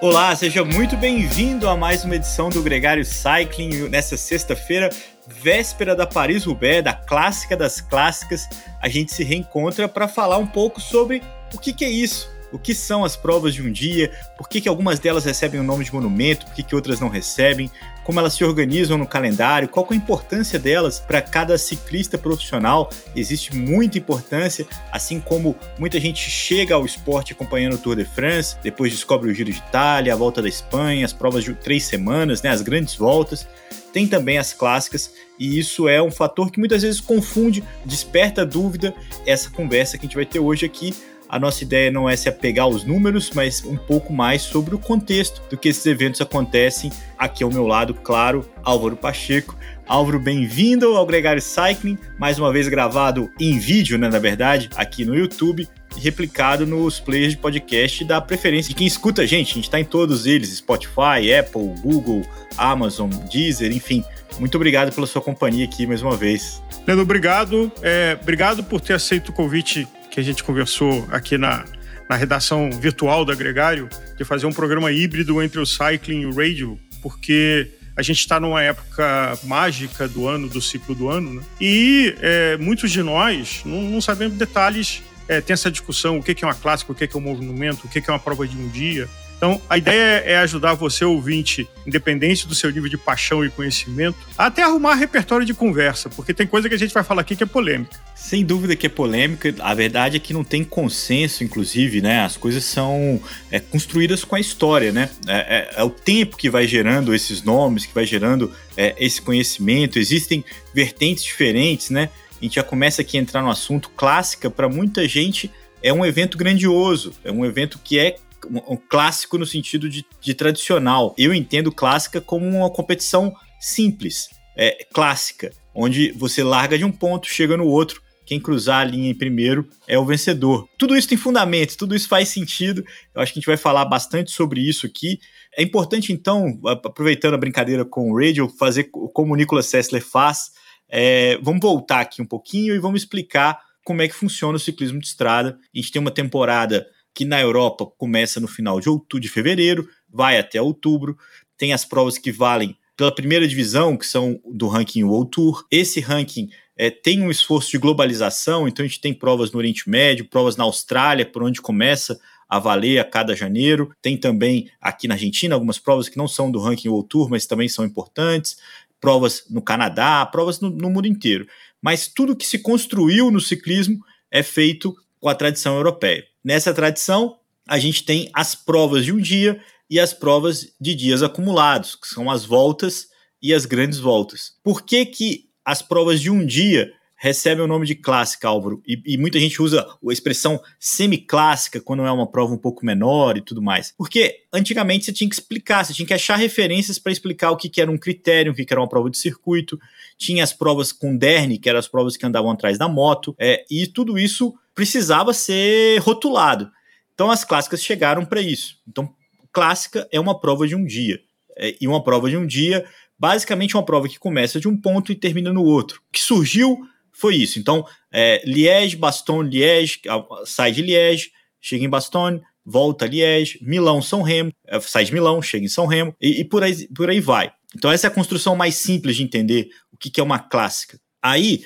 Olá, seja muito bem-vindo a mais uma edição do Gregário Cycling nessa sexta-feira, véspera da Paris-Roubaix, da clássica das clássicas. A gente se reencontra para falar um pouco sobre o que, que é isso, o que são as provas de um dia, por que, que algumas delas recebem o nome de monumento, por que, que outras não recebem, como elas se organizam no calendário, qual é a importância delas para cada ciclista profissional. Existe muita importância, assim como muita gente chega ao esporte acompanhando o Tour de France, depois descobre o Giro de Itália, a volta da Espanha, as provas de três semanas, né, as grandes voltas. Tem também as clássicas, e isso é um fator que muitas vezes confunde, desperta dúvida essa conversa que a gente vai ter hoje aqui a nossa ideia não é se apegar aos números, mas um pouco mais sobre o contexto do que esses eventos acontecem. Aqui ao meu lado, claro, Álvaro Pacheco. Álvaro, bem-vindo ao Gregário Cycling, mais uma vez gravado em vídeo, né, na verdade, aqui no YouTube replicado nos players de podcast da preferência de quem escuta a gente. A gente está em todos eles: Spotify, Apple, Google, Amazon, Deezer, enfim. Muito obrigado pela sua companhia aqui mais uma vez. Leandro, obrigado. É, obrigado por ter aceito o convite que a gente conversou aqui na, na redação virtual do Gregário, de fazer um programa híbrido entre o cycling e o radio, porque a gente está numa época mágica do ano, do ciclo do ano, né? e é, muitos de nós não, não sabemos detalhes. É, tem essa discussão: o que é uma clássica, o que é um movimento, o que é uma prova de um dia. Então, a ideia é ajudar você, ouvinte, independente do seu nível de paixão e conhecimento, até arrumar repertório de conversa, porque tem coisa que a gente vai falar aqui que é polêmica. Sem dúvida que é polêmica. A verdade é que não tem consenso, inclusive, né? As coisas são é, construídas com a história, né? É, é, é, o tempo que vai gerando esses nomes, que vai gerando é, esse conhecimento. Existem vertentes diferentes, né? A gente já começa aqui a entrar no assunto clássica. Para muita gente, é um evento grandioso, é um evento que é um, clássico no sentido de, de, tradicional. Eu entendo clássica como uma competição simples, é, clássica, onde você larga de um ponto, chega no outro. Quem cruzar a linha em primeiro é o vencedor. Tudo isso tem fundamento, tudo isso faz sentido. Eu acho que a gente vai falar bastante sobre isso aqui. É importante, então, aproveitando a brincadeira com o Radio, fazer como o Nicolas Sessler faz. É, vamos voltar aqui um pouquinho e vamos explicar como é que funciona o ciclismo de estrada. A gente tem uma temporada que na Europa começa no final de outubro, de fevereiro, vai até outubro. Tem as provas que valem pela primeira divisão, que são do ranking World Tour. Esse ranking é, tem um esforço de globalização, então a gente tem provas no Oriente Médio, provas na Austrália, por onde começa a valer a cada janeiro. Tem também aqui na Argentina algumas provas que não são do ranking World Tour, mas também são importantes. Provas no Canadá, provas no, no mundo inteiro. Mas tudo que se construiu no ciclismo é feito com a tradição europeia. Nessa tradição, a gente tem as provas de um dia e as provas de dias acumulados, que são as voltas e as grandes voltas. Por que, que as provas de um dia recebem o nome de clássica, Álvaro? E, e muita gente usa a expressão semiclássica quando é uma prova um pouco menor e tudo mais. Porque antigamente você tinha que explicar, você tinha que achar referências para explicar o que, que era um critério, o que, que era uma prova de circuito. Tinha as provas com Derne, que eram as provas que andavam atrás da moto, é, e tudo isso precisava ser rotulado. Então as clássicas chegaram para isso. Então, clássica é uma prova de um dia. É, e uma prova de um dia, basicamente, uma prova que começa de um ponto e termina no outro. O que surgiu foi isso. Então, é, Liège, Bastogne, Liège, sai de Liège, chega em Bastogne, volta a Liège, Milão, São Remo, é, sai de Milão, chega em São Remo, e, e, por, aí, por aí vai. Então, essa é a construção mais simples de entender o que, que é uma clássica. Aí,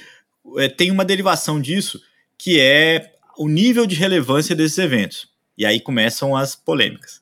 é, tem uma derivação disso, que é o nível de relevância desses eventos. E aí começam as polêmicas.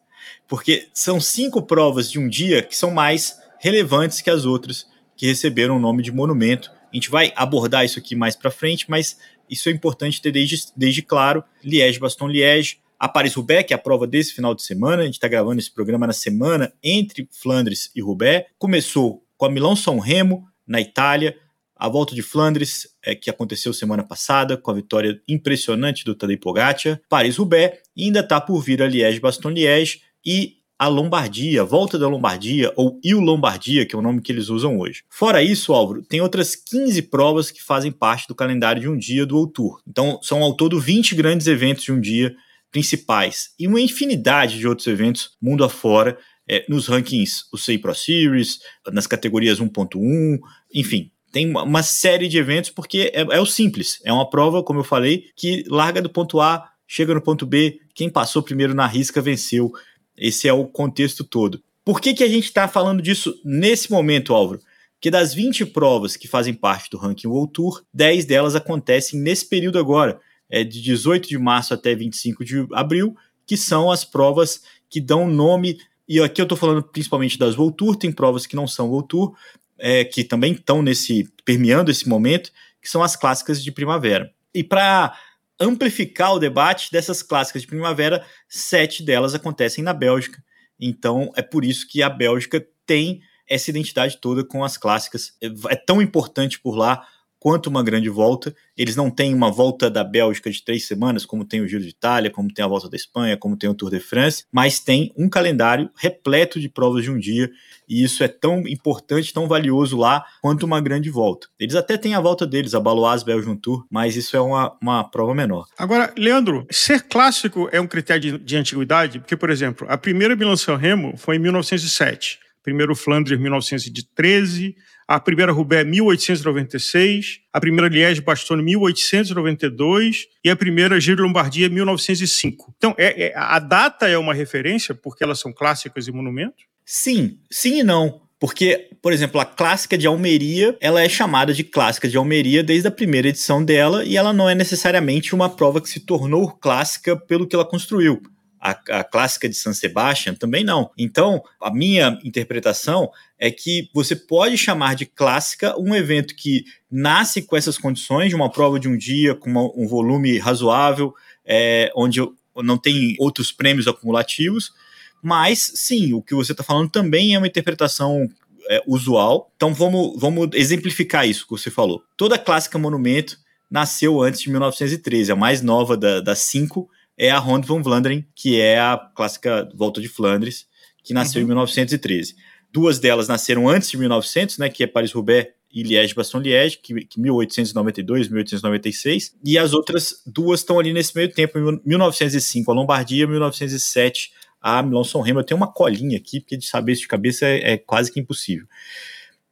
Porque são cinco provas de um dia que são mais relevantes que as outras que receberam o nome de monumento. A gente vai abordar isso aqui mais para frente, mas isso é importante ter desde, desde claro. Liège-Bastogne-Liège, a Paris-Roubaix, que é a prova desse final de semana. A gente está gravando esse programa na semana entre Flandres e Roubaix. Começou com a Milão-São Remo, na Itália, a volta de Flandres, é, que aconteceu semana passada, com a vitória impressionante do Tadej Pogacar, Paris-Roubaix, ainda está por vir a Liège-Bastogne-Liège e a Lombardia, volta da Lombardia, ou Il Lombardia, que é o nome que eles usam hoje. Fora isso, Álvaro, tem outras 15 provas que fazem parte do calendário de um dia do Tour. Então, são ao todo 20 grandes eventos de um dia principais e uma infinidade de outros eventos mundo afora, é, nos rankings, o SEI Pro Series, nas categorias 1.1, enfim, tem uma série de eventos, porque é, é o simples. É uma prova, como eu falei, que larga do ponto A, chega no ponto B, quem passou primeiro na risca venceu. Esse é o contexto todo. Por que, que a gente está falando disso nesse momento, Álvaro? Porque das 20 provas que fazem parte do ranking World Tour, 10 delas acontecem nesse período agora, é de 18 de março até 25 de abril, que são as provas que dão nome. E aqui eu estou falando principalmente das World Tour, tem provas que não são World Tour, é, que também estão nesse permeando esse momento, que são as clássicas de primavera. E para amplificar o debate dessas clássicas de primavera, sete delas acontecem na Bélgica. Então é por isso que a Bélgica tem essa identidade toda com as clássicas. É, é tão importante por lá quanto uma grande volta. Eles não têm uma volta da Bélgica de três semanas, como tem o Giro de Itália, como tem a volta da Espanha, como tem o Tour de France, mas tem um calendário repleto de provas de um dia. E isso é tão importante, tão valioso lá quanto uma grande volta. Eles até têm a volta deles, a Baloise Belgian Tour, mas isso é uma, uma prova menor. Agora, Leandro, ser clássico é um critério de, de antiguidade? Porque, por exemplo, a primeira Milan-San Remo foi em 1907, primeiro Flandres 1913, a primeira Roubaix 1896, a primeira Liège-Bastogne 1892 e a primeira Giro Lombardia 1905. Então, é, é, a data é uma referência porque elas são clássicas e monumentos? Sim, sim e não. Porque, por exemplo, a clássica de Almeria, ela é chamada de clássica de Almeria desde a primeira edição dela e ela não é necessariamente uma prova que se tornou clássica pelo que ela construiu a, a clássica de San Sebastian também não. Então, a minha interpretação é que você pode chamar de clássica um evento que nasce com essas condições, de uma prova de um dia, com uma, um volume razoável, é, onde não tem outros prêmios acumulativos, mas sim, o que você está falando também é uma interpretação é, usual. Então vamos, vamos exemplificar isso que você falou. Toda clássica monumento nasceu antes de 1913, a mais nova da, das cinco é a Ronde van Vlaanderen, que é a clássica Volta de Flandres, que nasceu uhum. em 1913. Duas delas nasceram antes de 1900, né, que é Paris-Roubaix e Liège-Bastogne-Liège, que, que 1892, 1896, e as outras duas estão ali nesse meio tempo, 1905 a Lombardia, 1907 a Milão-São Remo. Eu tenho uma colinha aqui, porque de saber isso de cabeça é, é quase que impossível.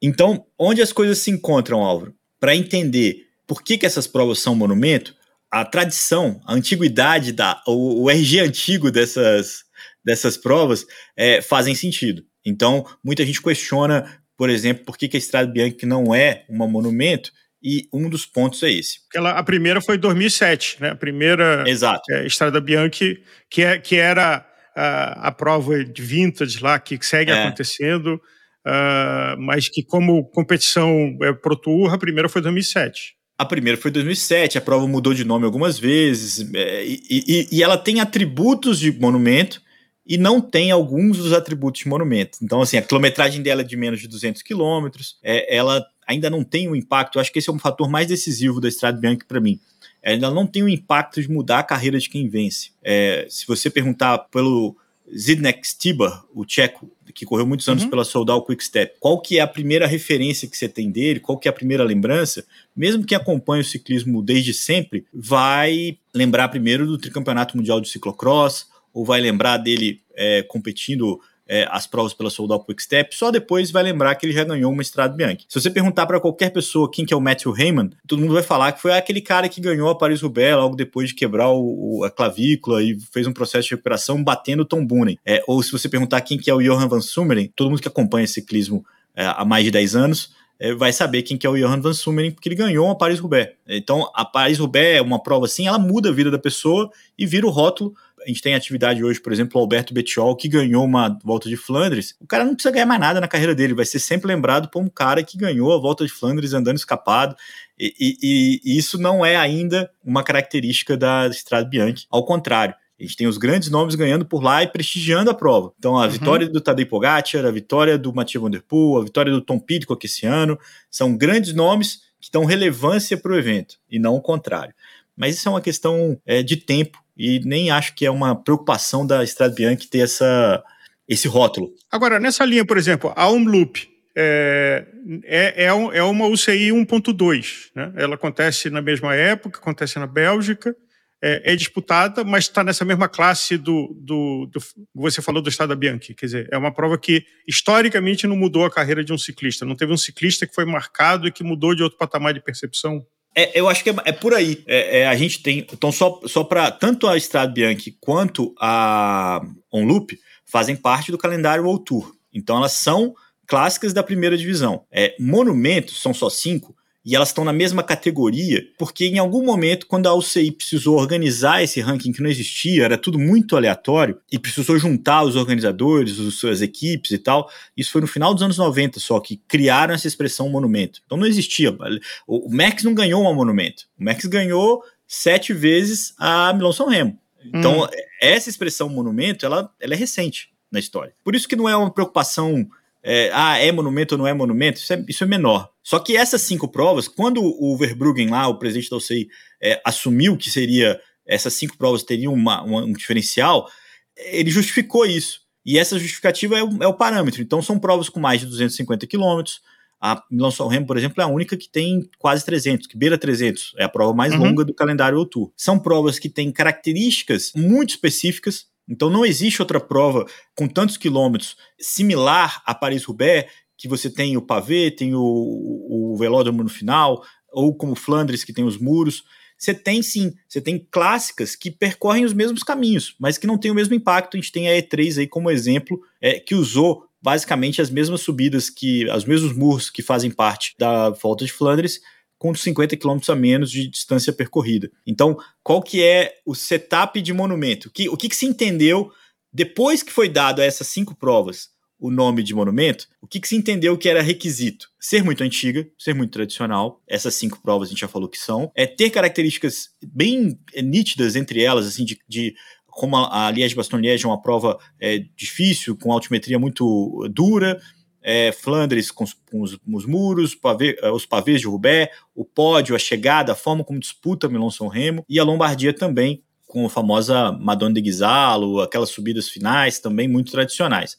Então, onde as coisas se encontram, Álvaro? Para entender por que, que essas provas são monumento, a tradição, a antiguidade, da, o, o RG antigo dessas, dessas provas é, fazem sentido. Então, muita gente questiona, por exemplo, por que, que a Estrada Bianchi não é um monumento, e um dos pontos é esse. Ela, a primeira foi em 2007, né? A primeira Exato. É, Estrada Bianchi, que, é, que era a, a prova de vintage lá, que segue é. acontecendo, uh, mas que como competição é, Pro Tour, a primeira foi em 2007. A primeira foi em 2007, a prova mudou de nome algumas vezes, é, e, e, e, ela tem atributos de monumento e não tem alguns dos atributos de monumento. Então, assim, a quilometragem dela é de menos de 200 quilômetros, é, ela ainda não tem o um impacto, acho que esse é um fator mais decisivo da Estrada Bianca para mim. Ela não tem o impacto de mudar a carreira de quem vence. É, se você perguntar pelo Zidnek Stibar, o tcheco, que correu muitos anos uhum. pela Soldal Quick Step, qual que é a primeira referência que você tem dele, qual que é a primeira lembrança, mesmo que acompanhe o ciclismo desde sempre, vai lembrar primeiro do tricampeonato mundial de ciclocross, ou vai lembrar dele é, competindo é, as provas pela Soldal Quick Step, só depois vai lembrar que ele já ganhou uma Estrada Bianchi. Se você perguntar para qualquer pessoa quem que é o Matthew Heyman, todo mundo vai falar que foi aquele cara que ganhou a Paris-Roubaix logo depois de quebrar o, o, a clavícula e fez um processo de recuperação batendo o Tom Boonen. É, ou se você perguntar quem que é o Johan Van Summeren, todo mundo que acompanha ciclismo é, há mais de 10 anos é, vai saber quem que é o Johan Van Summeren, porque ele ganhou a Paris-Roubaix. Então, a Paris-Roubaix é uma prova assim, ela muda a vida da pessoa e vira o rótulo a gente tem atividade hoje, por exemplo, o Alberto Bettiol, que ganhou uma volta de Flandres. O cara não precisa ganhar mais nada na carreira dele, vai ser sempre lembrado por um cara que ganhou a volta de Flandres andando escapado. E, e, e isso não é ainda uma característica da Estrada Bianchi. Ao contrário, a gente tem os grandes nomes ganhando por lá e prestigiando a prova. Então, a uhum. vitória do Tadej Pogacar, a vitória do Mathieu Van Der Poel, a vitória do Tom Pidcock esse ano, são grandes nomes que dão relevância para o evento, e não o contrário. Mas isso é uma questão é, de tempo e nem acho que é uma preocupação da Estrada Bianchi ter essa, esse rótulo. Agora, nessa linha, por exemplo, a Umloop é, é, é, é uma UCI 1.2, né? Ela acontece na mesma época, acontece na Bélgica, é, é disputada, mas está nessa mesma classe do, do, do, Você falou do Estado Bianchi, quer dizer, é uma prova que historicamente não mudou a carreira de um ciclista. Não teve um ciclista que foi marcado e que mudou de outro patamar de percepção? É, eu acho que é, é por aí. É, é, a gente tem. Então, só, só para tanto a Estrada Bianchi quanto a Onloop fazem parte do calendário World Tour. Então, elas são clássicas da primeira divisão. É, monumentos são só cinco, e elas estão na mesma categoria, porque em algum momento, quando a UCI precisou organizar esse ranking que não existia, era tudo muito aleatório, e precisou juntar os organizadores, as suas equipes e tal, isso foi no final dos anos 90 só que criaram essa expressão monumento. Então não existia. O Max não ganhou um monumento. O Max ganhou sete vezes a Milão São Remo. Então, hum. essa expressão monumento, ela, ela é recente na história. Por isso que não é uma preocupação é, ah, é monumento ou não é monumento, isso é, isso é, menor. Só que essas cinco provas, quando o Verbruggen lá, o presidente da UCI, é, assumiu que seria essas cinco provas teriam uma, uma, um diferencial, ele justificou isso. E essa justificativa é o, é o, parâmetro. Então são provas com mais de 250 quilômetros. A Milão São Remo, por exemplo, é a única que tem quase 300, que beira 300. É a prova mais uhum. longa do calendário Tour. São provas que têm características muito específicas então não existe outra prova com tantos quilômetros similar a Paris-Roubaix, que você tem o pavê, tem o, o velódromo no final, ou como Flandres, que tem os muros. Você tem sim, você tem clássicas que percorrem os mesmos caminhos, mas que não tem o mesmo impacto. A gente tem a E3 aí como exemplo, é, que usou basicamente as mesmas subidas que, os mesmos muros que fazem parte da volta de Flandres, com 50 km a menos de distância percorrida. Então, qual que é o setup de monumento? Que, o que, que se entendeu depois que foi dado a essas cinco provas o nome de monumento? O que, que se entendeu que era requisito? Ser muito antiga, ser muito tradicional. Essas cinco provas a gente já falou que são. É ter características bem é, nítidas entre elas, assim, de, de como a, a Liège-Bastogne-Liège é uma prova é, difícil, com altimetria muito dura, é, Flandres com os, com os, os muros, pavê, é, os pavês de Roubaix, o pódio, a chegada, a forma como disputa Milão-São Remo, e a Lombardia também, com a famosa Madonna de Ghisalo, aquelas subidas finais também muito tradicionais.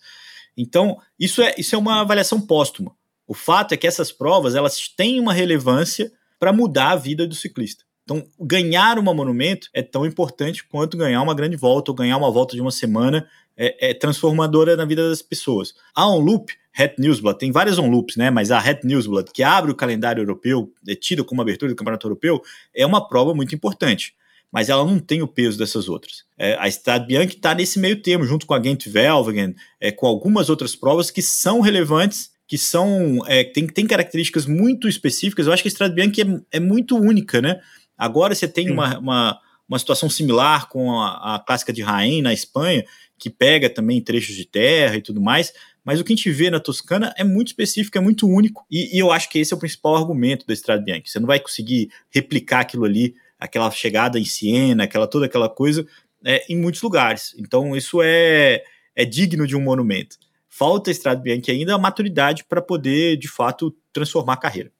Então, isso é, isso é uma avaliação póstuma. O fato é que essas provas elas têm uma relevância para mudar a vida do ciclista. Então, ganhar uma monumento é tão importante quanto ganhar uma grande volta ou ganhar uma volta de uma semana é, é transformadora na vida das pessoas. A Onloop Het Newsblad, tem várias on-loops, né? Mas a Het Newsblad, que abre o calendário europeu, é tida como abertura do Campeonato Europeu, é uma prova muito importante. Mas ela não tem o peso dessas outras. É, a Strade Bianchi está nesse meio termo, junto com a Gent Velvingen, é, com algumas outras provas que são relevantes, que são é, tem, tem características muito específicas. Eu acho que a Strade Bianchi é, é muito única, né? Agora você tem uma, uma, uma, situação similar com a, a clássica de Rain na Espanha, que pega também trechos de terra e tudo mais, mas o que a gente vê na Toscana é muito específico, é muito único, e, e eu acho que esse é o principal argumento da Estrada Bianchi. Você não vai conseguir replicar aquilo ali, aquela chegada em Siena, aquela toda aquela coisa, é, em muitos lugares. Então isso é, é digno de um monumento. Falta a Estrada Bianchi ainda a maturidade para poder, de fato, transformar a carreira.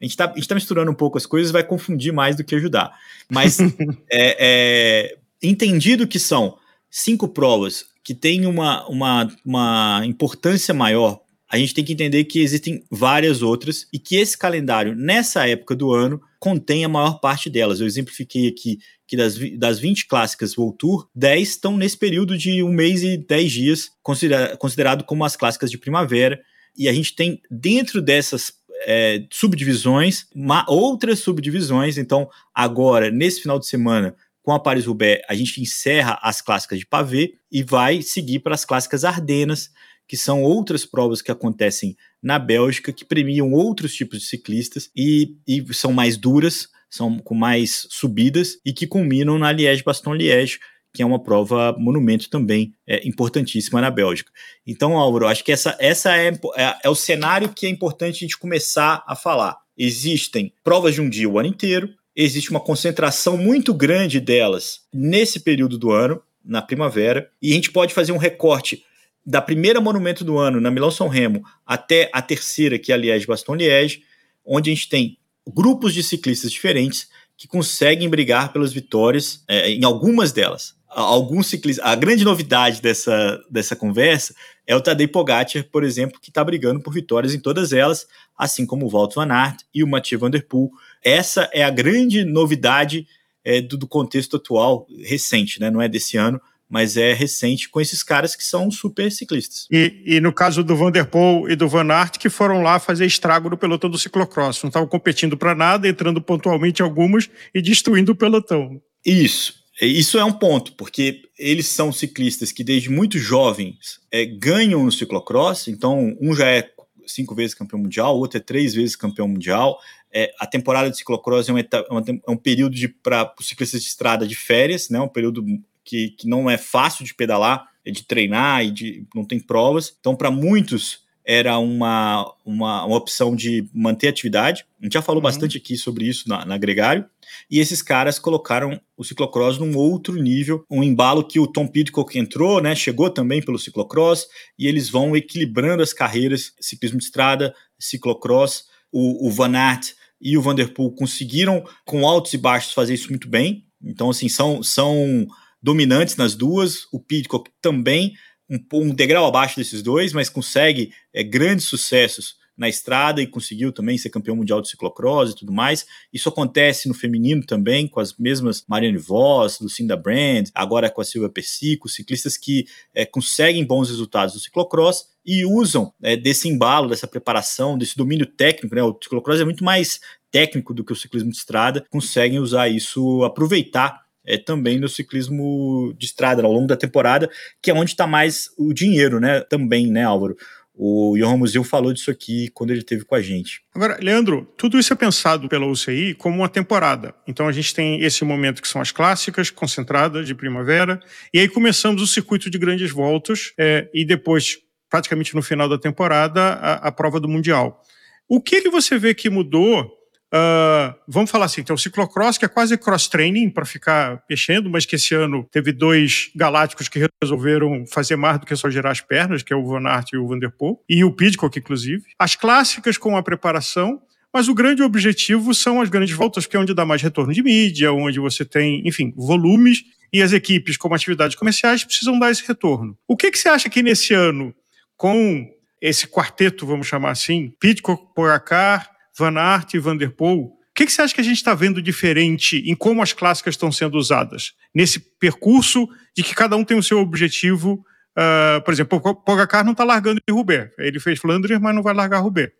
A gente está tá misturando um pouco as coisas, vai confundir mais do que ajudar. Mas é, é, entendido que são cinco provas que têm uma, uma, uma importância maior, a gente tem que entender que existem várias outras e que esse calendário, nessa época do ano, contém a maior parte delas. Eu exemplifiquei aqui que das, das 20 clássicas World Tour, 10 estão nesse período de um mês e 10 dias, considera considerado como as clássicas de primavera. E a gente tem dentro dessas é, subdivisões, outras subdivisões. Então, agora, nesse final de semana, com a Paris-Roubaix, a gente encerra as clássicas de pavê e vai seguir para as clássicas Ardenas, que são outras provas que acontecem na Bélgica, que premiam outros tipos de ciclistas e, e são mais duras, são com mais subidas e que culminam na Liège-Bastogne-Liège, que é uma prova monumento também é, importantíssima na Bélgica. Então, Álvaro, acho que essa, essa é, é, é o cenário que é importante a gente começar a falar. Existem provas de um dia o ano inteiro, existe uma concentração muito grande delas nesse período do ano, na primavera, e a gente pode fazer um recorte da primeira monumento do ano, na Milão São Remo, até a terceira, que é a Liège-Bastogne-Liège, onde a gente tem grupos de ciclistas diferentes que conseguem brigar pelas vitórias é, em algumas delas. Alguns ciclistas. A grande novidade dessa, dessa conversa é o Tadej Pogacar, por exemplo, que está brigando por vitórias em todas elas, assim como o Walt Van Aert e o Mathieu Van Der Poel, essa é a grande novidade é, do, do contexto atual, recente, né? Não é desse ano, mas é recente com esses caras que são super ciclistas. E, e no caso do Vanderpool e do Van Aert, que foram lá fazer estrago no pelotão do ciclocross, não estavam competindo para nada, entrando pontualmente algumas e destruindo o pelotão. Isso. Isso é um ponto, porque eles são ciclistas que desde muito jovens é, ganham no ciclocross, então um já é cinco vezes campeão mundial, o outro é três vezes campeão mundial. É, a temporada de ciclocross é um, é um período para os ciclistas de estrada de férias, né, um período que, que não é fácil de pedalar, é de treinar e de, não tem provas. Então, para muitos, era uma, uma, uma, opção de manter atividade. A gente já falou uhum. bastante aqui sobre isso na, na Gregário. E esses caras colocaram o ciclocross num outro nível, um embalo que o Tom Pidcock entrou, né, chegou também pelo ciclocross, e eles vão equilibrando as carreiras, ciclismo de estrada, ciclocross, o, o Van Aert e o Vanderpool conseguiram, com altos e baixos, fazer isso muito bem. Então, assim, são, são dominantes nas duas. O Pitcock também, um, um degrau abaixo desses dois, mas consegue é, grandes sucessos na estrada e conseguiu também ser campeão mundial de ciclocross e tudo mais. Isso acontece no feminino também, com as mesmas Marianne Voss, Lucinda Brand, agora com a Silvia Persico, ciclistas que é, conseguem bons resultados no ciclocross e usam é, desse embalo, dessa preparação, desse domínio técnico. Né? O ciclocross é muito mais técnico do que o ciclismo de estrada, conseguem usar isso, aproveitar é, também no ciclismo de estrada ao longo da temporada, que é onde está mais o dinheiro, né? Também, né, Álvaro? O Johan Musil falou disso aqui quando ele esteve com a gente. Agora, Leandro, tudo isso é pensado pela UCI como uma temporada. Então a gente tem esse momento que são as clássicas, concentradas de primavera, e aí começamos o circuito de grandes voltas, é, e depois, praticamente no final da temporada, a, a prova do Mundial. O que, que você vê que mudou Uh, vamos falar assim, tem o ciclocross, que é quase cross-training para ficar mexendo, mas que esse ano teve dois galácticos que resolveram fazer mais do que só girar as pernas, que é o Van Aert e o Vanderpool, e o Pidcock, inclusive. As clássicas com a preparação, mas o grande objetivo são as grandes voltas, que é onde dá mais retorno de mídia, onde você tem, enfim, volumes, e as equipes, como atividades comerciais, precisam dar esse retorno. O que, que você acha que nesse ano, com esse quarteto, vamos chamar assim, Pidcock, Pogacar, Van Aert e Van der Poel, o que, que você acha que a gente está vendo diferente em como as clássicas estão sendo usadas? Nesse percurso de que cada um tem o seu objetivo. Uh, por exemplo, o Pogacar não está largando em Roubaix. Ele fez Flandres, mas não vai largar Roubaix.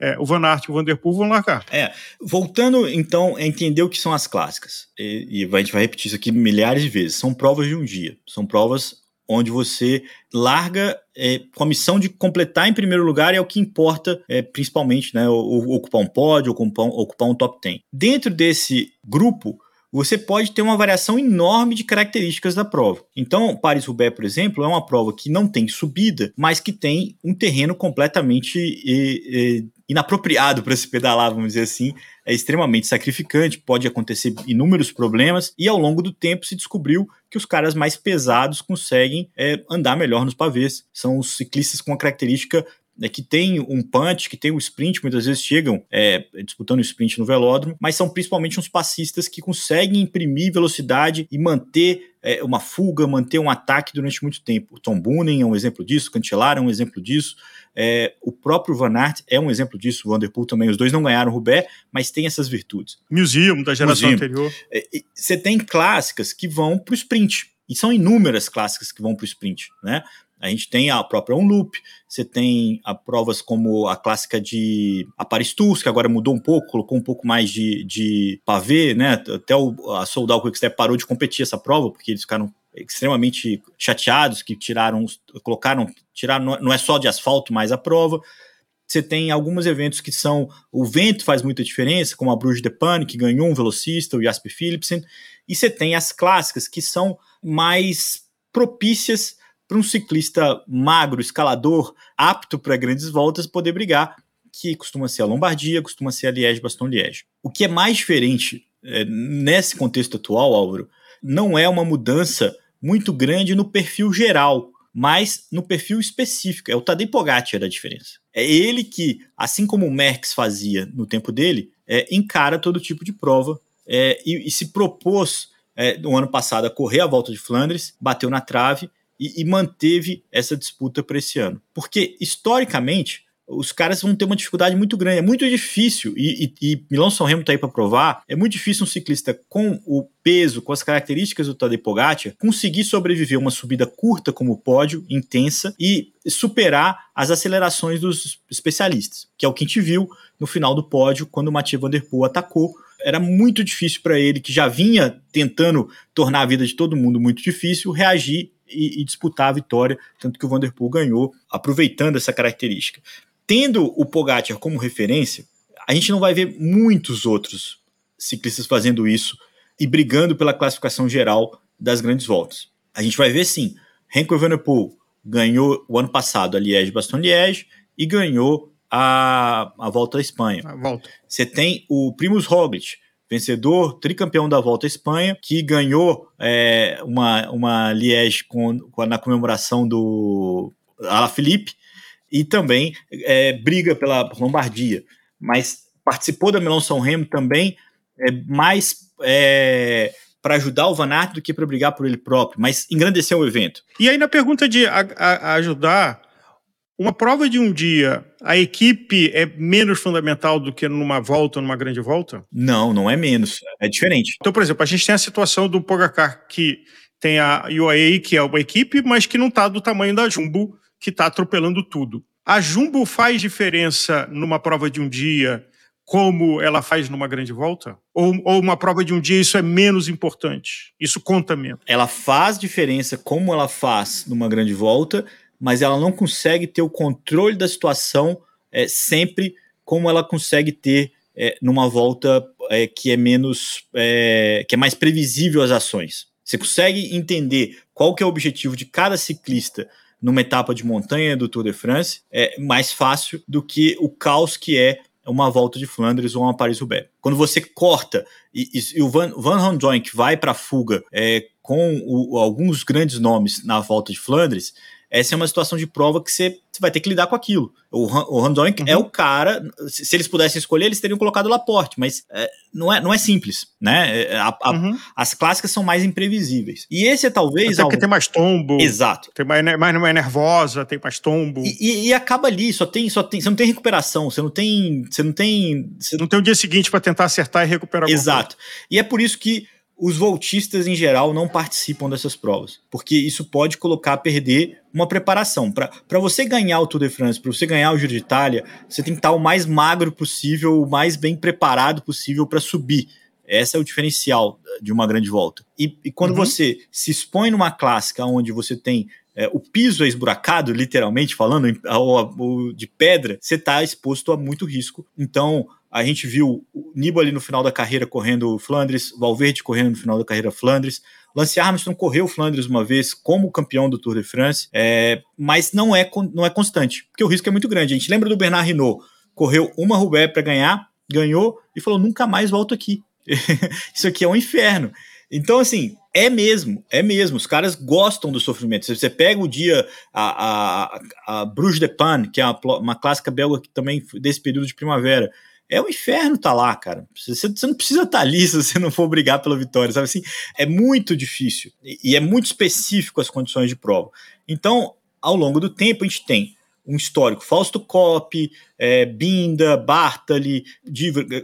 É, o Van Aert e o Van der Poel vão largar. É, voltando então a entender o que são as clássicas, e, e a gente vai repetir isso aqui milhares de vezes, são provas de um dia, são provas onde você larga é, com a missão de completar em primeiro lugar, é o que importa, é, principalmente, né, ocupar um pódio, ocupar um, ocupar um top 10. Dentro desse grupo, você pode ter uma variação enorme de características da prova. Então, Paris-Roubaix, por exemplo, é uma prova que não tem subida, mas que tem um terreno completamente inapropriado para se pedalar, vamos dizer assim, é extremamente sacrificante, pode acontecer inúmeros problemas, e ao longo do tempo se descobriu que os caras mais pesados conseguem é, andar melhor nos pavês. São os ciclistas com uma característica né, que tem um punch, que tem o um sprint, muitas vezes chegam é, disputando o sprint no velódromo, mas são principalmente uns passistas que conseguem imprimir velocidade e manter é, uma fuga, manter um ataque durante muito tempo. O Tom Boonen é um exemplo disso, o Cancellara é um exemplo disso, é, o próprio Van Aert é um exemplo disso, o Vanderpool também, os dois não ganharam o Roubaix, mas tem essas virtudes. Museum, da geração Museum. anterior. É, você tem clássicas que vão para o sprint, e são inúmeras clássicas que vão para o sprint, né? A gente tem a própria Unloop, você tem a provas como a clássica de Paris Tours, que agora mudou um pouco, colocou um pouco mais de, de pavê, né? Até o, a Soldal Quickstep parou de competir essa prova, porque eles ficaram extremamente chateados que tiraram, colocaram, tiraram, não é só de asfalto mais a prova. Você tem alguns eventos que são o vento faz muita diferença, como a Bruges de Pane, que ganhou um velocista, o Jasper Philipsen, e você tem as clássicas que são mais propícias para um ciclista magro, escalador, apto para grandes voltas, poder brigar, que costuma ser a Lombardia, costuma ser a Liège-Bastogne-Liège. O que é mais diferente é, nesse contexto atual, Álvaro, não é uma mudança muito grande no perfil geral, mas no perfil específico. É o Tadej Pogacar a diferença. É ele que, assim como o Merckx fazia no tempo dele, é, encara todo tipo de prova é, e, e, se propôs é, no ano passado a correr a volta de Flandres, bateu na trave e, e manteve essa disputa para esse ano. Porque, historicamente, os caras vão ter uma dificuldade muito grande. É muito difícil, e, e, e Milão São Remo está aí para provar, é muito difícil um ciclista com o peso, com as características do Tadej Pogacar, conseguir sobreviver uma subida curta como o pódio, intensa, e superar as acelerações dos especialistas, que é o que a gente viu no final do pódio, quando o Mathieu Van Der Poel atacou. Era muito difícil para ele, que já vinha tentando tornar a vida de todo mundo muito difícil, reagir e, e disputar a vitória, tanto que o Vanderpool ganhou, aproveitando essa característica. Tendo o Pogacar como referência, a gente não vai ver muitos outros ciclistas fazendo isso e brigando pela classificação geral das grandes voltas. A gente vai ver sim, Renko Evenepoel ganhou o ano passado a Liège-Bastogne-Liège e ganhou a, a Volta à Espanha. Volta. Você tem o Primus Roglic, vencedor, tricampeão da Volta à Espanha, que ganhou é, uma, uma Liège com, com, na comemoração do Alaphilippe e também é, briga pela Lombardia. Mas participou da Milão São Remo também é, mais é, para ajudar o Van Aert do que para brigar por ele próprio, mas engrandeceu o evento. E aí na pergunta de a, a ajudar, uma prova de um dia, a equipe é menos fundamental do que numa volta, numa grande volta? Não, não é menos. É diferente. Então, por exemplo, a gente tem a situação do Pogacar que tem a UAE, que é uma equipe, mas que não está do tamanho da Jumbo, que está atropelando tudo. A Jumbo faz diferença numa prova de um dia como ela faz numa grande volta? Ou, ou, uma prova de um dia isso é menos importante? Isso conta menos? Ela faz diferença como ela faz numa grande volta, mas ela não consegue ter o controle da situação é, sempre como ela consegue ter é, numa volta é, que é menos é, que é mais previsível as ações. Você consegue entender qual que é o objetivo de cada ciclista numa etapa de montanha do Tour de France é mais fácil do que o caos que é uma volta de Flandres ou uma Paris-Roubaix. Quando você corta e, e, e o Van, Van que vai para a fuga é, com o, alguns grandes nomes na volta de Flandres, essa é uma situação de prova que você, vai ter que lidar com aquilo. O, o Randonk uhum. é o cara, se, se, eles pudessem escolher, eles teriam colocado o Laporte, mas é, não, é, não é simples, né? É, a, a, uhum. As clássicas são mais imprevisíveis. E esse é talvez... Até porque tem mais tombo. Exato. Tem mais, mais, mais nervosa, tem mais tombo. E, e, e, acaba ali, só tem, só tem, você não tem recuperação, você não tem... Você não tem... Você não tem o dia seguinte para tentar acertar e recuperar Exato. E é por isso que os voltistas em geral não participam dessas provas, porque isso pode colocar a perder uma preparação. Para você ganhar o Tour de France, para você ganhar o Giro de Itália, você tem que estar o mais magro possível, o mais bem preparado possível para subir. Esse é o diferencial de uma grande volta. E, e quando uhum. você se expõe numa clássica onde você tem é, o piso é esburacado, literalmente falando, de pedra, você está exposto a muito risco. Então, a gente viu o Nibali no final da carreira correndo Flandres, Valverde correndo no final da carreira Flandres. Lance Armstrong correu Flandres uma vez como campeão do Tour de France, é, mas não é, não é constante, porque o risco é muito grande. A gente lembra do Bernard Hinault, correu uma Roubaix para ganhar, ganhou e falou: nunca mais volto aqui. Isso aqui é um inferno. Então, assim, é mesmo, é mesmo. Os caras gostam do sofrimento. Você pega o dia, a, a, a Bruges de Pan, que é uma, uma clássica belga que também desse período de primavera é o inferno tá lá, cara. Você, você não precisa estar tá ali se você não for brigar pela vitória, sabe assim? É muito difícil e, é muito específico as condições de prova. Então, ao longo do tempo, a gente tem um histórico Fausto Coppi, é, Binda, Bartali,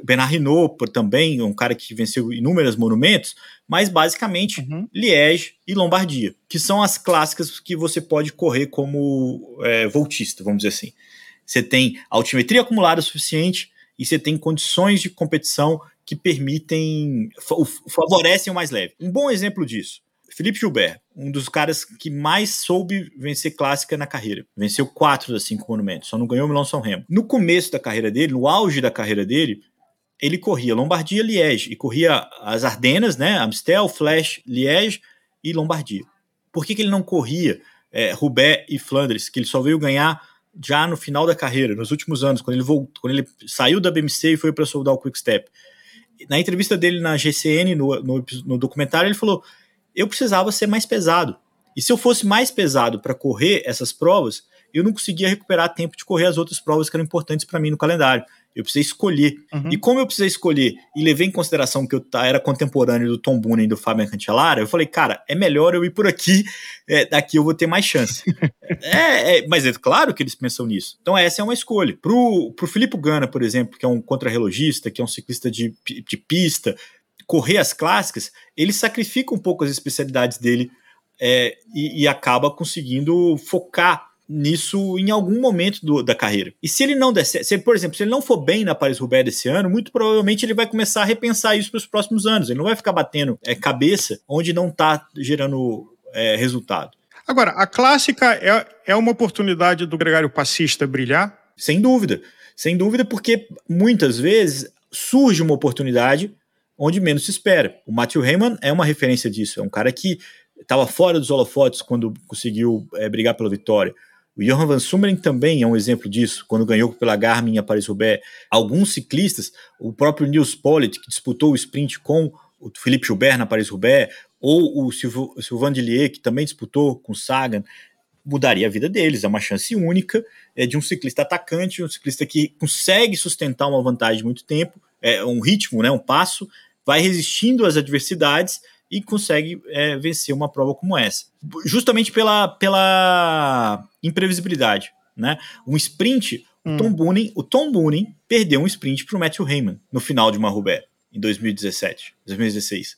Bernard Hinault também, um cara que venceu inúmeros monumentos, mas basicamente uhum. Liège e Lombardia, que são as clássicas que você pode correr como é, voltista, vamos dizer assim. Você tem altimetria acumulada suficiente, e você tem condições de competição que permitem, favorecem o mais leve. Um bom exemplo disso, Felipe Gilbert, um dos caras que mais soube vencer clássica na carreira. Venceu quatro das cinco monumentos, só não ganhou o Milão São Remo. No começo da carreira dele, no auge da carreira dele, ele corria Lombardia, Liège, e corria as Ardenas, né, Amstel, Flash, Liège e Lombardia. Por que, que ele não corria é, Roubaix e Flandres, que ele só veio ganhar já no final da carreira, nos últimos anos, quando ele voltou, quando ele saiu da BMC e foi para soldar o Quick Step. Na entrevista dele na GCN, no, no, no, documentário, ele falou: eu precisava ser mais pesado. E se eu fosse mais pesado para correr essas provas, eu não conseguia recuperar tempo de correr as outras provas que eram importantes para mim no calendário. Eu precisei escolher. Uhum. E como eu precisei escolher e levei em consideração que eu era contemporâneo do Tom Boonen e do Fabian Cancellara, eu falei, cara, é melhor eu ir por aqui, é, daqui eu vou ter mais chance. é, é, mas é claro que eles pensam nisso. Então essa é uma escolha. Pro, pro Filipe Gana, por exemplo, que é um contrarrelogista, que é um ciclista de, de pista, correr as clássicas, ele sacrifica um pouco as especialidades dele é, e, e acaba conseguindo focar nisso em algum momento do, da carreira. E se ele não der certo, se, por exemplo, se ele não for bem na Paris-Roubaix desse ano, muito provavelmente ele vai começar a repensar isso para os próximos anos. Ele não vai ficar batendo é, cabeça onde não está gerando é, resultado. Agora, a clássica é, é uma oportunidade do gregário passista brilhar? Sem dúvida. Sem dúvida, porque muitas vezes surge uma oportunidade onde menos se espera. O Matthew Heyman é uma referência disso. É um cara que estava fora dos holofotes quando conseguiu é, brigar pela vitória. O Johan Van Summeren também é um exemplo disso, quando ganhou pela Garmin a Paris-Roubaix. Alguns ciclistas, o próprio Nils Pollitt, que disputou o sprint com o Felipe Gilbert na Paris-Roubaix, ou o Sylvain Dillier, que também disputou com o Sagan, mudaria a vida deles. É uma chance única é, de um ciclista atacante, um ciclista que consegue sustentar uma vantagem muito tempo, é, um ritmo, né, um passo, vai resistindo às adversidades e consegue é, vencer uma prova como essa. Justamente pela, pela imprevisibilidade. Né? Um sprint, hum. o, Tom Boonen, o Tom Boonen perdeu um sprint para o Matthew Heyman no final de uma Roubaix, em 2017, 2016.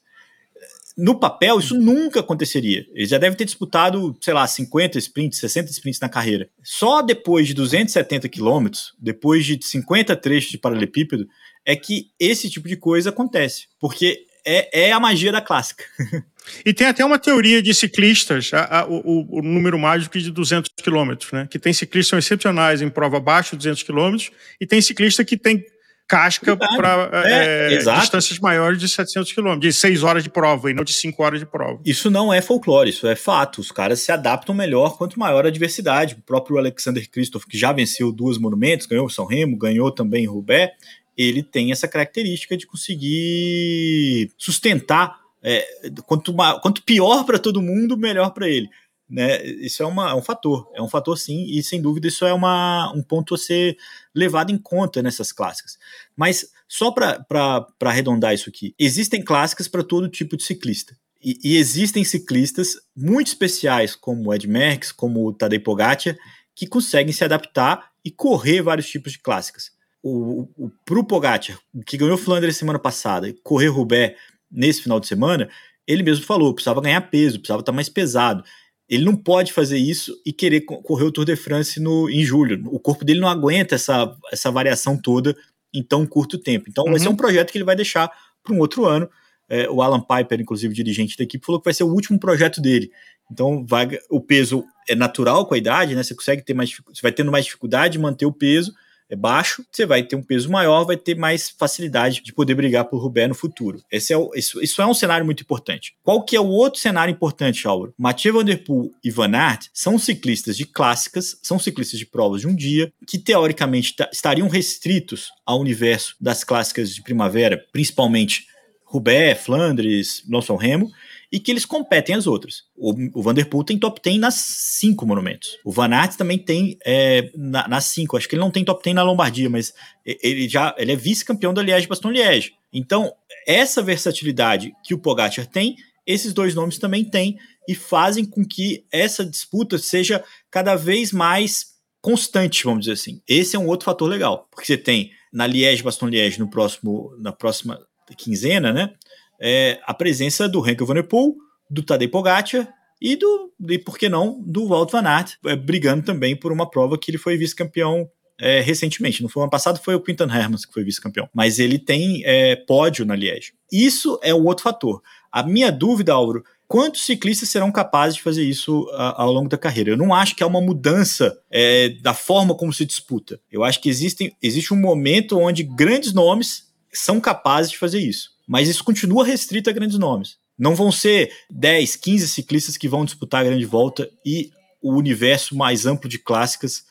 No papel, isso nunca aconteceria. Ele já deve ter disputado, sei lá, 50 sprints, 60 sprints na carreira. Só depois de 270 quilômetros, depois de 50 trechos de paralelepípedo, é que esse tipo de coisa acontece. Porque é, é a magia da clássica. E tem até uma teoria de ciclistas, a, a, o, o, número mágico de 200 quilômetros, né? Que tem ciclistas excepcionais em prova abaixo de 200 quilômetros e tem ciclista que tem casca para é, é, distâncias maiores de 700 quilômetros, de 6 horas de prova e não de 5 horas de prova. Isso não é folclore, isso é fato. Os caras se adaptam melhor quanto maior a diversidade. O próprio Alexander Kristoff, que já venceu duas monumentos, ganhou São Remo, ganhou também Roubaix, ele tem essa característica de conseguir sustentar. É, quanto, quanto pior para todo mundo, melhor para ele. Né? Isso é, uma, é um fator, é um fator sim, e sem dúvida isso é uma, um ponto a ser levado em conta nessas clássicas. Mas só para arredondar isso aqui, existem clássicas para todo tipo de ciclista. E, e, existem ciclistas muito especiais, como o Ed Merckx, como o Tadej Pogacar, que conseguem se adaptar e correr vários tipos de clássicas o, o, pro Pogacar, que ganhou Flandres semana passada, e correr Roubaix nesse final de semana, ele mesmo falou, precisava ganhar peso, precisava estar mais pesado. Ele não pode fazer isso e querer correr o Tour de France no, em julho. O corpo dele não aguenta essa, essa variação toda em tão curto tempo. Então, uhum. vai ser um projeto que ele vai deixar para um outro ano. É, o Alan Piper, inclusive dirigente da equipe, falou que vai ser o último projeto dele. Então, vai, o peso é natural com a idade, né? Você consegue ter mais, você vai tendo mais dificuldade de manter o peso, é baixo, você vai ter um peso maior, vai ter mais facilidade de poder brigar por Rubé no futuro. Esse é o, isso, isso é um cenário muito importante. Qual que é o outro cenário importante, Álvaro? Mathieu Van Der Poel e Van Aert são ciclistas de clássicas, são ciclistas de provas de um dia, que teoricamente estariam restritos ao universo das clássicas de primavera, principalmente Roubaix, Flandres, São Remo, e que eles competem as outras. O, o Vanderpool tem top 10 nas cinco monumentos. O Van Aert também tem é, na, nas cinco. Acho que ele não tem top 10 na Lombardia, mas ele já ele é vice-campeão da Liège-Bastogne-Liège. Então, essa versatilidade que o Pogacar tem, esses dois nomes também têm e fazem com que essa disputa seja cada vez mais constante, vamos dizer assim. Esse é um outro fator legal, porque você tem na Liège-Bastogne-Liège no próximo na próxima quinzena, né? É, a presença do Henk Van der Poel, do Tadej Pogacar e do, e por que não, do Walt Van Aert, é, brigando também por uma prova que ele foi vice-campeão é, recentemente. No ano passado foi o Quinton Hermans que foi vice-campeão, mas ele tem é, pódio na Liège. Isso é um outro fator. A minha dúvida, Álvaro, quantos ciclistas serão capazes de fazer isso a, ao longo da carreira? Eu não acho que é uma mudança é, da forma como se disputa. Eu acho que existem, existe um momento onde grandes nomes são capazes de fazer isso mas isso continua restrito a grandes nomes. Não vão ser 10, 15 ciclistas que vão disputar a grande volta e o universo mais amplo de clássicas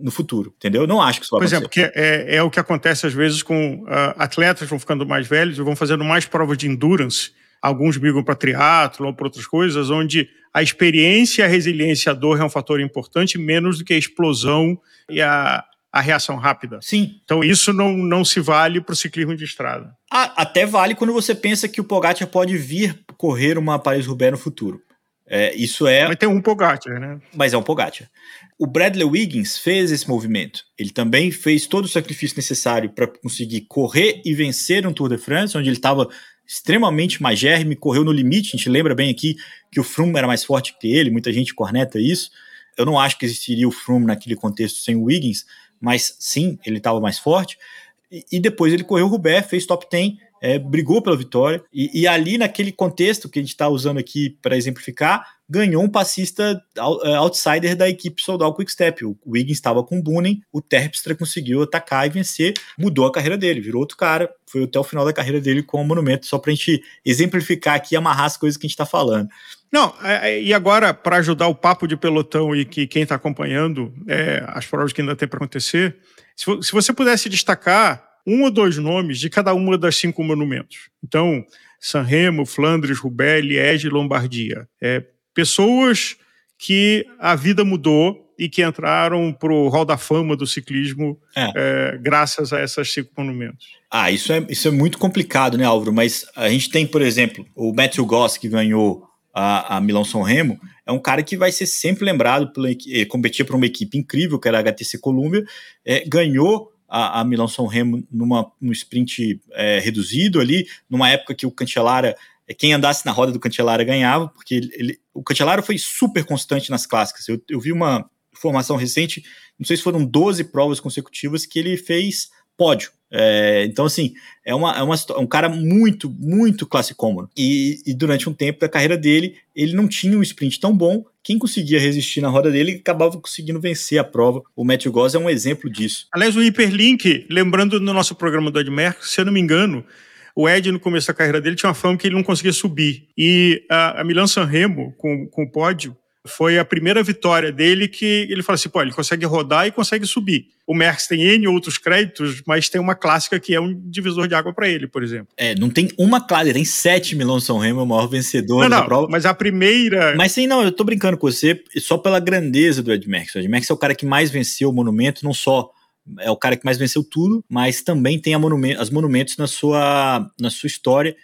no futuro, entendeu? Não acho que isso vai pois é, acontecer. Pois é, porque é, é, o que acontece às vezes com uh, atletas vão ficando mais velhos e vão fazendo mais provas de endurance. Alguns migram para triatlo ou para outras coisas, onde a experiência, a resiliência, a dor é um fator importante, menos do que a explosão e a, a reação rápida. Sim. Então isso não, não se vale para o ciclismo de estrada. até vale quando você pensa que o Pogacar pode vir correr uma Paris-Roubaix no futuro. É, isso é. Mas tem um Pogacar, né? Mas é um Pogacar. O Bradley Wiggins fez esse movimento. Ele também fez todo o sacrifício necessário para conseguir correr e vencer um Tour de France, onde ele estava extremamente magérrimo, correu no limite. A gente lembra bem aqui que o Froome era mais forte que ele, muita gente corneta isso. Eu não acho que existiria o Froome naquele contexto sem o Wiggins, mas sim, ele estava mais forte. E, e, depois ele correu o Roubaix, fez top 10, é, brigou pela vitória. E, e, ali, naquele contexto que a gente está usando aqui para exemplificar, ganhou um passista é, outsider da equipe Soldal Quickstep. O Wiggins estava com o Boonen, o Terpstra conseguiu atacar e vencer, mudou a carreira dele, virou outro cara, foi até o final da carreira dele com o monumento, só para a gente exemplificar aqui e amarrar as coisas que a gente está falando. Não, é, é, e agora, para ajudar o papo de pelotão e que quem está acompanhando é, as provas que ainda tem para acontecer, se, você pudesse destacar um ou dois nomes de cada uma das cinco monumentos. Então, Sanremo, Flandres, Roubaix, Liège e Lombardia. É, pessoas que a vida mudou e que entraram para o Hall da Fama do ciclismo é. É, graças a essas cinco monumentos. Ah, isso é, isso é muito complicado, né, Álvaro? Mas a gente tem, por exemplo, o Matthew Goss, que ganhou a, a Milão São Remo, é um cara que vai ser sempre lembrado, pela, ele competia para uma equipe incrível, que era a HTC Columbia, é, ganhou a, a Milão São Remo numa, num sprint é, reduzido ali, numa época que o Cancellara, é, quem andasse na roda do Cancellara ganhava, porque ele, o Cancellara foi super constante nas clássicas. Eu, eu vi uma informação recente, não sei se foram 12 provas consecutivas que ele fez pódio. É, então, assim, é, uma, é uma, um cara muito, muito classe comum. E, e, durante um tempo da carreira dele, ele não tinha um sprint tão bom. Quem conseguia resistir na roda dele acabava conseguindo vencer a prova. O Matthew Goss é um exemplo disso. Aliás, o Hyperlink, lembrando no nosso programa do Ed Merckx, se eu não me engano, o Ed, no começo da carreira dele, tinha uma fama que ele não conseguia subir. E a, a Milan Sanremo, com, com o pódio, foi a primeira vitória dele que ele fala assim, pô, ele consegue rodar e consegue subir. O Merckx tem N outros créditos, mas tem uma clássica que é um divisor de água para ele, por exemplo. É, não tem uma clássica, tem sete Milão São Remo, é o maior vencedor não, da não, prova. Mas a primeira... Mas sim, não, eu tô brincando com você só pela grandeza do Ed Merckx. O Ed Merckx é o cara que mais venceu o monumento, não só é o cara que mais venceu tudo, mas também tem as monumentos na sua, na sua história.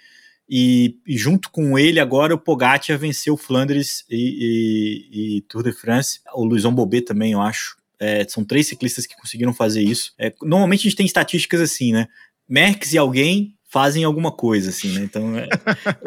E, e, junto com ele agora o Pogacar venceu Flandres e, e, e Tour de France, o Luizão Bobet também eu acho. É, são três ciclistas que conseguiram fazer isso. É, normalmente a gente tem estatísticas assim, né? Merckx e alguém fazem alguma coisa, assim, né? Então, é,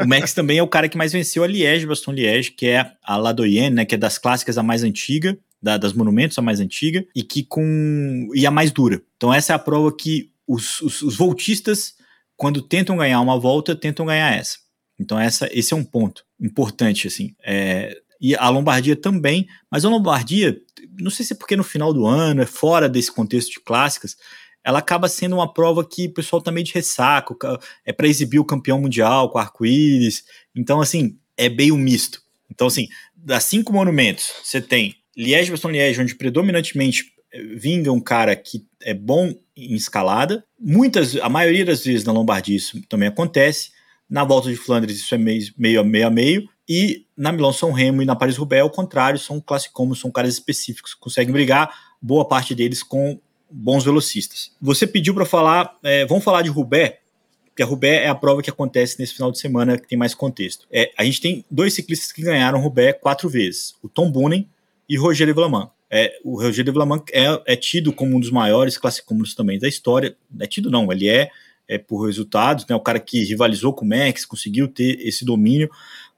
o Max também é o cara que mais venceu a Liège, Baston Liège, que é a Ladoyenne, né? Que é das clássicas a mais antiga, da, das monumentos a mais antiga, e que com e a mais dura. Então, essa é a prova que os, os, os voltistas quando tentam ganhar uma volta, tentam ganhar essa. Então essa, esse é um ponto importante, assim. É, e a Lombardia também, mas a Lombardia, não sei se é porque no final do ano, é fora desse contexto de clássicas, ela acaba sendo uma prova que o pessoal tá meio de ressaco, é para exibir o campeão mundial com arco-íris. Então, assim, é meio misto. Então, assim, das cinco monumentos, você tem Liège-Bastogne-Liège, onde predominantemente vinga um cara que é bom em escalada. Muitas, a maioria das vezes na Lombardia isso também acontece. Na volta de Flandres isso é meio, meio a meio a meio. E na Milão São Remo e na Paris-Roubaix, ao contrário, são classicomos, são caras específicos, conseguem brigar, boa parte deles com bons velocistas. Você pediu para falar, é, vamos falar de Roubaix, porque a Roubaix é a prova que acontece nesse final de semana, que tem mais contexto. É, a gente tem dois ciclistas que ganharam Roubaix quatro vezes, o Tom Boonen e o Roger Vlamant. É, o Roger de Vlaman é, é, tido como um dos maiores classicômetros também da história. É tido, não, ele é, é por resultados, né? O cara que rivalizou com o Max, conseguiu ter esse domínio.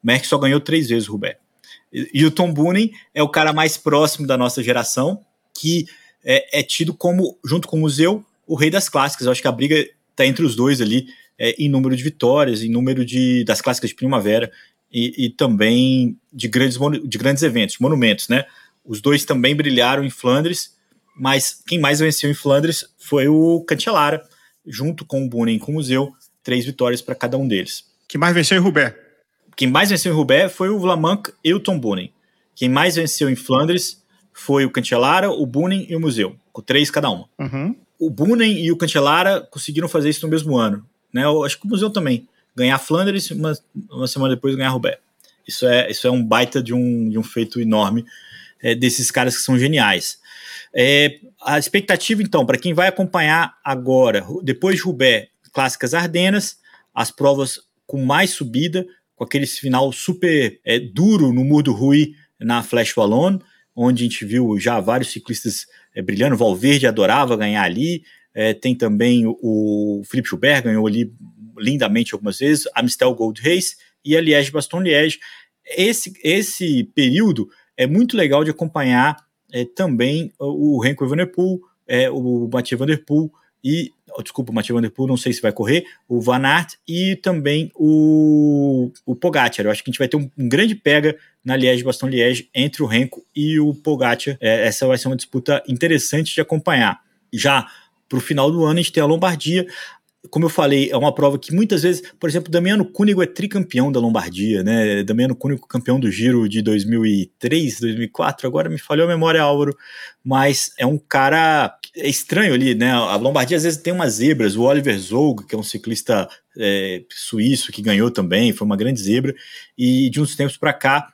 O Max só ganhou três vezes Roubaix. E, e, o Tom Boonen é o cara mais próximo da nossa geração, que é, é, tido como, junto com o Museu, o rei das clássicas. Eu acho que a briga está entre os dois ali, é, em número de vitórias, em número de, das clássicas de primavera e, e também de grandes, de grandes eventos, monumentos, né? Os dois também brilharam em Flandres, mas quem mais venceu em Flandres foi o Cancellara, junto com o Boonen com o Museu, três vitórias para cada um deles. Quem mais venceu em Roubaix? Quem mais venceu em Roubaix foi o Vlamanck e o Tom Boonen. Quem mais venceu em Flandres foi o Cancellara, o Boonen e o Museu, com três cada um. Uhum. O Boonen e o Cancellara conseguiram fazer isso no mesmo ano. Né? Eu acho que o Museu também. Ganhar Flandres, uma, uma semana depois ganhar Roubaix. Isso é, isso é um baita de um, de um feito enorme é, desses caras que são geniais. É, a expectativa, então, para quem vai acompanhar agora, depois de Roubaix, Clássicas Ardenas, as provas com mais subida, com aquele final super é, duro no Muro do Rui na Flash Wallon, onde a gente viu já vários ciclistas é, brilhando. Valverde adorava ganhar ali. É, tem também o, o Felipe Schubert, ganhou ali lindamente algumas vezes. Amstel Gold Race e a Liège-Bastogne-Liège. Esse, esse período é muito legal de acompanhar é, também o Renko Evenepoel, é, o Mathieu Van Der Poel e oh, desculpa, o Mathieu Van Der Poel, não sei se vai correr, o Van Aert e também o, o Pogacar. Eu acho que a gente vai ter um, um grande pega na Liège-Bastogne-Liège entre o Renko e o Pogacar. É, essa vai ser uma disputa interessante de acompanhar. Já para o final do ano a gente tem a Lombardia, como eu falei, é uma prova que muitas vezes, por exemplo, Damiano Cúnigo é tricampeão da Lombardia, né? Damiano Cúnigo campeão do Giro de 2003, 2004, agora me falhou a memória, Álvaro, mas é um cara é estranho ali, né? A Lombardia às vezes tem umas zebras, o Oliver Zolg, que é um ciclista é, suíço que ganhou também, foi uma grande zebra, e de uns tempos para cá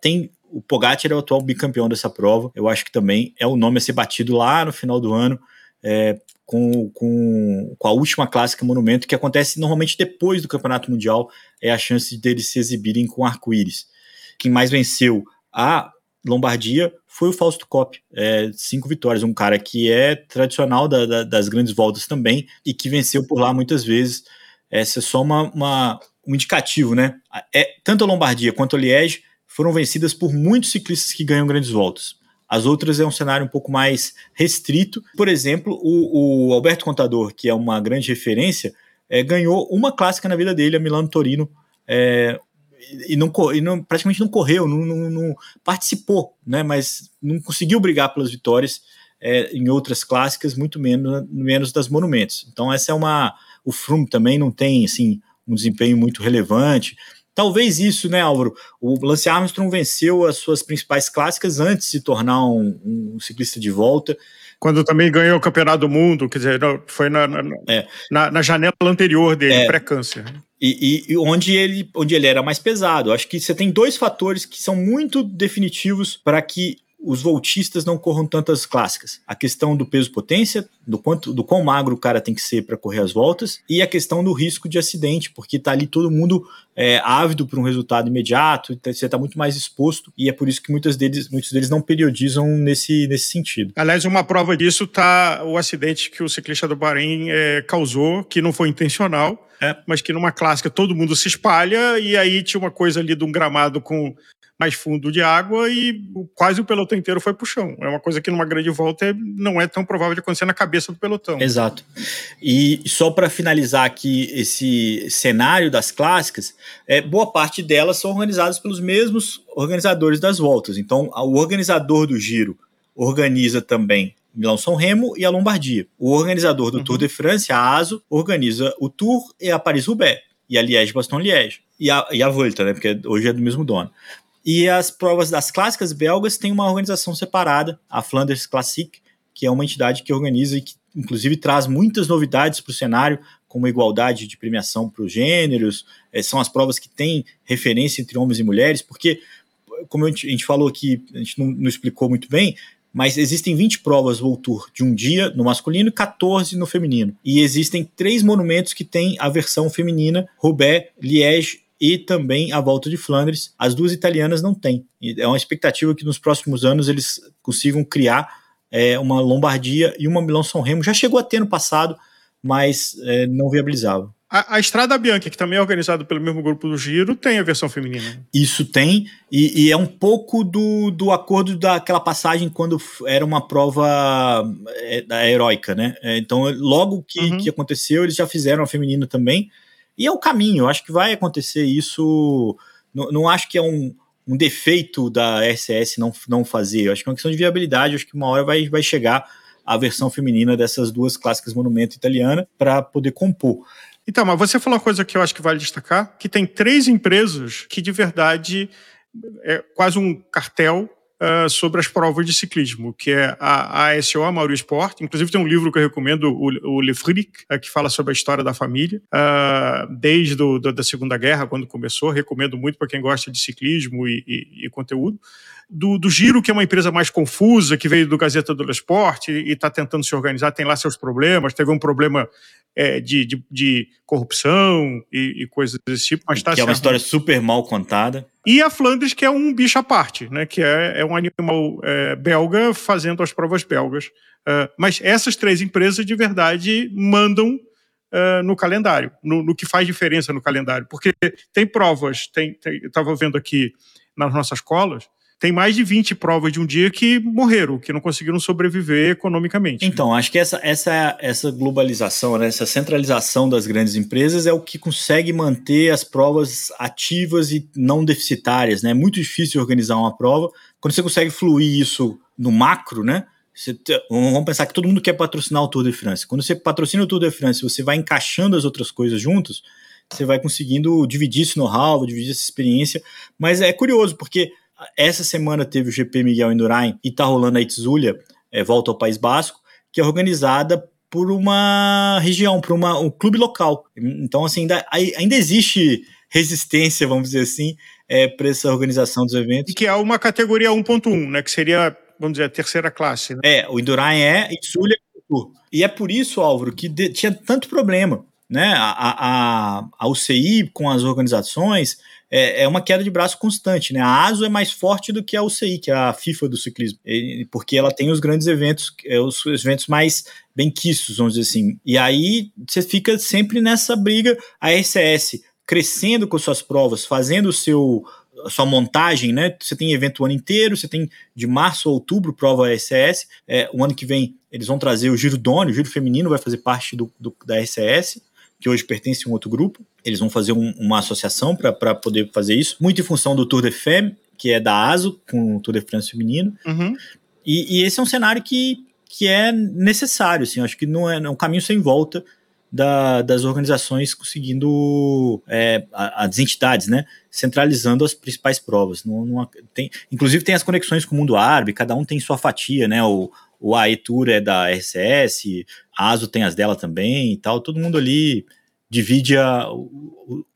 tem o Pogacar é o atual bicampeão dessa prova, eu acho que também é o nome a ser batido lá no final do ano, é, com, com, com, a última clássica Monumento, que acontece normalmente depois do Campeonato Mundial, é a chance deles se exibirem com arco-íris. Quem mais venceu a Lombardia foi o Fausto Coppi, é, cinco vitórias, um cara que é tradicional da, da, das grandes voltas também e que venceu por lá muitas vezes. Essa é só uma, uma, um indicativo, né? É, tanto a Lombardia quanto a Liège foram vencidas por muitos ciclistas que ganham grandes voltas. As outras é um cenário um pouco mais restrito. Por exemplo, o, o Alberto Contador, que é uma grande referência, é, ganhou uma clássica na vida dele, a Milano Torino, é, e, não, e não, praticamente não correu, não, não, não, participou, né, mas não conseguiu brigar pelas vitórias é, em outras clássicas, muito menos, menos das monumentos. Então essa é uma... O Froome também não tem assim, um desempenho muito relevante. Talvez isso, né, Álvaro? O Lance Armstrong venceu as suas principais clássicas antes de se tornar um, um ciclista de volta. Quando também ganhou o Campeonato do Mundo, quer dizer, foi na, na, é. na, na janela anterior dele, é. pré-câncer. E, e, onde, ele, onde ele era mais pesado. Acho que você tem dois fatores que são muito definitivos para que os voltistas não corram tantas clássicas. A questão do peso-potência, do quanto, do quão magro o cara tem que ser para correr as voltas, e a questão do risco de acidente, porque tá ali todo mundo é, ávido por um resultado imediato, então você está muito mais exposto, e é por isso que muitos deles, muitos deles não periodizam nesse, nesse sentido. Aliás, uma prova disso tá o acidente que o ciclista do Bahrein é, causou, que não foi intencional, é. mas que numa clássica todo mundo se espalha, e aí tinha uma coisa ali de um gramado com mais fundo de água e quase o pelotão inteiro foi pro chão. É uma coisa que numa grande volta não é tão provável de acontecer na cabeça do pelotão. Exato. E só para finalizar aqui esse cenário das clássicas, é, boa parte delas são organizadas pelos mesmos organizadores das voltas. Então, o organizador do giro organiza também Milão São Remo e a Lombardia. O organizador do uhum. Tour de France, a ASO, organiza o Tour e a Paris-Roubaix e a Liège-Bastogne-Liège. E a, e a Volta, né? Porque hoje é do mesmo dono. E as provas das clássicas belgas têm uma organização separada, a Flanders Classic, que é uma entidade que organiza e que, inclusive, traz muitas novidades para o cenário, como igualdade de premiação para os gêneros, é, são as provas que têm referência entre homens e mulheres, porque, como a gente, falou aqui, a gente não, não, explicou muito bem, mas existem 20 provas World Tour de um dia no masculino e 14 no feminino. E existem três monumentos que têm a versão feminina, Roubaix, Liège e também a volta de Flandres. As duas italianas não têm. É uma expectativa que nos próximos anos eles consigam criar é, uma Lombardia e uma Milão-São Remo. Já chegou a ter no passado, mas é, não viabilizava. A, a, Estrada Bianca, que também é organizada pelo mesmo grupo do Giro, tem a versão feminina. Isso tem, e, e, é um pouco do, do acordo daquela passagem quando era uma prova é, da heróica, né? É, então, logo que, uhum. que aconteceu, eles já fizeram a feminina também. E é o caminho, eu acho que vai acontecer isso. Não, não acho que é um, um defeito da RCS não, não fazer. Eu acho que é uma questão de viabilidade. Acho que uma hora vai, vai chegar a versão feminina dessas duas clássicas monumento italiana para poder compor. Então, mas você falou uma coisa que eu acho que vale destacar, que tem três empresas que de verdade é quase um cartel uh, sobre as provas de ciclismo, que é a ASO, a Mauro Sport. Inclusive tem um livro que eu recomendo, o, o Le Fric, uh, que fala sobre a história da família, uh, desde do, do, da Segunda Guerra, quando começou. Recomendo muito para quem gosta de ciclismo e, e, e conteúdo. Do, do Giro, que é uma empresa mais confusa, que veio do Gazeta do Esporte e está tentando se organizar, tem lá seus problemas, teve um problema é, de, de, de, corrupção e, e, coisas desse tipo, mas tá Que é uma história super mal contada. E a Flandres, que é um bicho à parte, né? Que é, é um animal é, belga fazendo as provas belgas. Uh, mas essas três empresas, de verdade, mandam uh, no calendário, no, no, que faz diferença no calendário. Porque tem provas, tem, estava vendo aqui nas nossas escolas, tem mais de 20 provas de um dia que morreram, que não conseguiram sobreviver economicamente. Então, acho que essa, essa, essa globalização, né, essa centralização das grandes empresas é o que consegue manter as provas ativas e não deficitárias. Né? É muito difícil organizar uma prova. Quando você consegue fluir isso no macro, né? Você, vamos pensar que todo mundo quer patrocinar o Tour de France. Quando você patrocina o Tour de France, você vai encaixando as outras coisas juntos, você vai conseguindo dividir esse know-how, dividir essa experiência. Mas é curioso, porque essa semana teve o GP Miguel Indurain e tá rolando a Itzulia, é, volta ao País Basco, que é organizada por uma região, por uma, um clube local. Então, assim, ainda, ainda existe resistência, vamos dizer assim, é, para essa organização dos eventos. E que é uma categoria 1.1, né? Que seria, vamos dizer, a terceira classe. Né? É, o Indurain é, Itzulia é E é por isso, Álvaro, que de, tinha tanto problema. Né? A, a, a UCI com as organizações é, é uma queda de braço constante. Né? A ASO é mais forte do que a UCI, que é a FIFA do ciclismo, porque ela tem os grandes eventos, é, os eventos mais bem quistos, vamos dizer assim. E aí você fica sempre nessa briga, a RCS crescendo com suas provas, fazendo o seu sua montagem, né? Você tem evento o ano inteiro, você tem de março a outubro prova RCS. É, o ano que vem eles vão trazer o Giro Doni, o Giro Feminino vai fazer parte do, do da RCS que hoje pertence a um outro grupo. Eles vão fazer um, uma associação para poder fazer isso, muito em função do Tour de Femme, que é da ASO, com o Tour de France feminino. Uhum. E, e, esse é um cenário que, que é necessário, assim, acho que não é, é um caminho sem volta da, das organizações conseguindo é, as entidades, né, centralizando as principais provas. Não, não, tem, inclusive tem as conexões com o mundo árabe, cada um tem sua fatia, né, o, o AE Tour é da RCS, a ASO tem as dela também e tal, todo mundo ali divide a,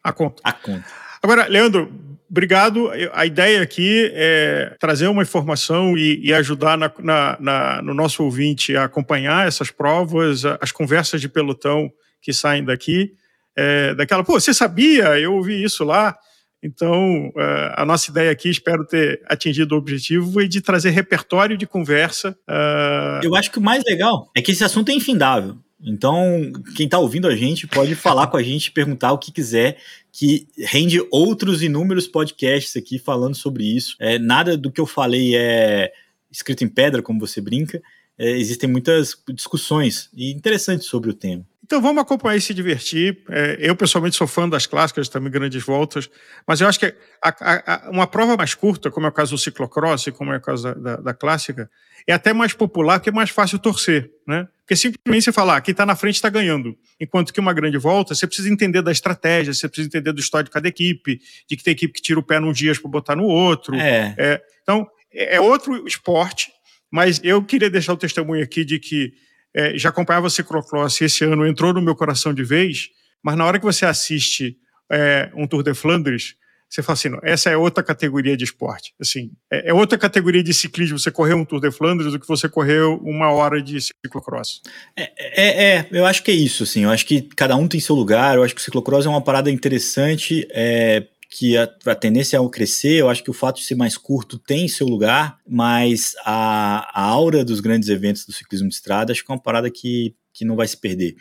a, conta. a conta. Agora, Leandro, obrigado. A ideia aqui é trazer uma informação e, e ajudar na, na, na, no nosso ouvinte a acompanhar essas provas, as conversas de pelotão que saem daqui. É, daquela, pô, você sabia? Eu ouvi isso lá. Então, uh, a nossa ideia aqui, espero ter atingido o objetivo, e de trazer repertório de conversa. Uh... Eu acho que o mais legal é que esse assunto é infindável. Então, quem está ouvindo a gente pode falar com a gente, perguntar o que quiser, que rende outros inúmeros podcasts aqui falando sobre isso. É, nada do que eu falei é escrito em pedra, como você brinca. É, existem muitas discussões interessantes sobre o tema. Então vamos acompanhar e se divertir. É, eu, pessoalmente, sou fã das clássicas, também grandes voltas, mas eu acho que a, a, uma prova mais curta, como é o caso do ciclocross e como é o caso da, da, da, clássica, é até mais popular porque é mais fácil torcer, né? Porque simplesmente você falar, ah, quem está na frente está ganhando. Enquanto que uma grande volta, você precisa entender da estratégia, você precisa entender do histórico de cada equipe, de que tem equipe que tira o pé num dia para botar no outro. É. É, então, é, é outro esporte, mas eu queria deixar o testemunho aqui de que é, já acompanhava ciclocross e esse ano entrou no meu coração de vez, mas na hora que você assiste é, um Tour de Flandres, você fala assim, não, essa é outra categoria de esporte. Assim, é, é, outra categoria de ciclismo você correr um Tour de Flandres do que você correr uma hora de ciclocross. É, é, é, eu acho que é isso, assim, eu acho que cada um tem seu lugar, eu acho que o ciclocross é uma parada interessante, é, que a, a, tendência é crescer, eu acho que o fato de ser mais curto tem seu lugar, mas a, a aura dos grandes eventos do ciclismo de estrada acho que é uma parada que, que não vai se perder.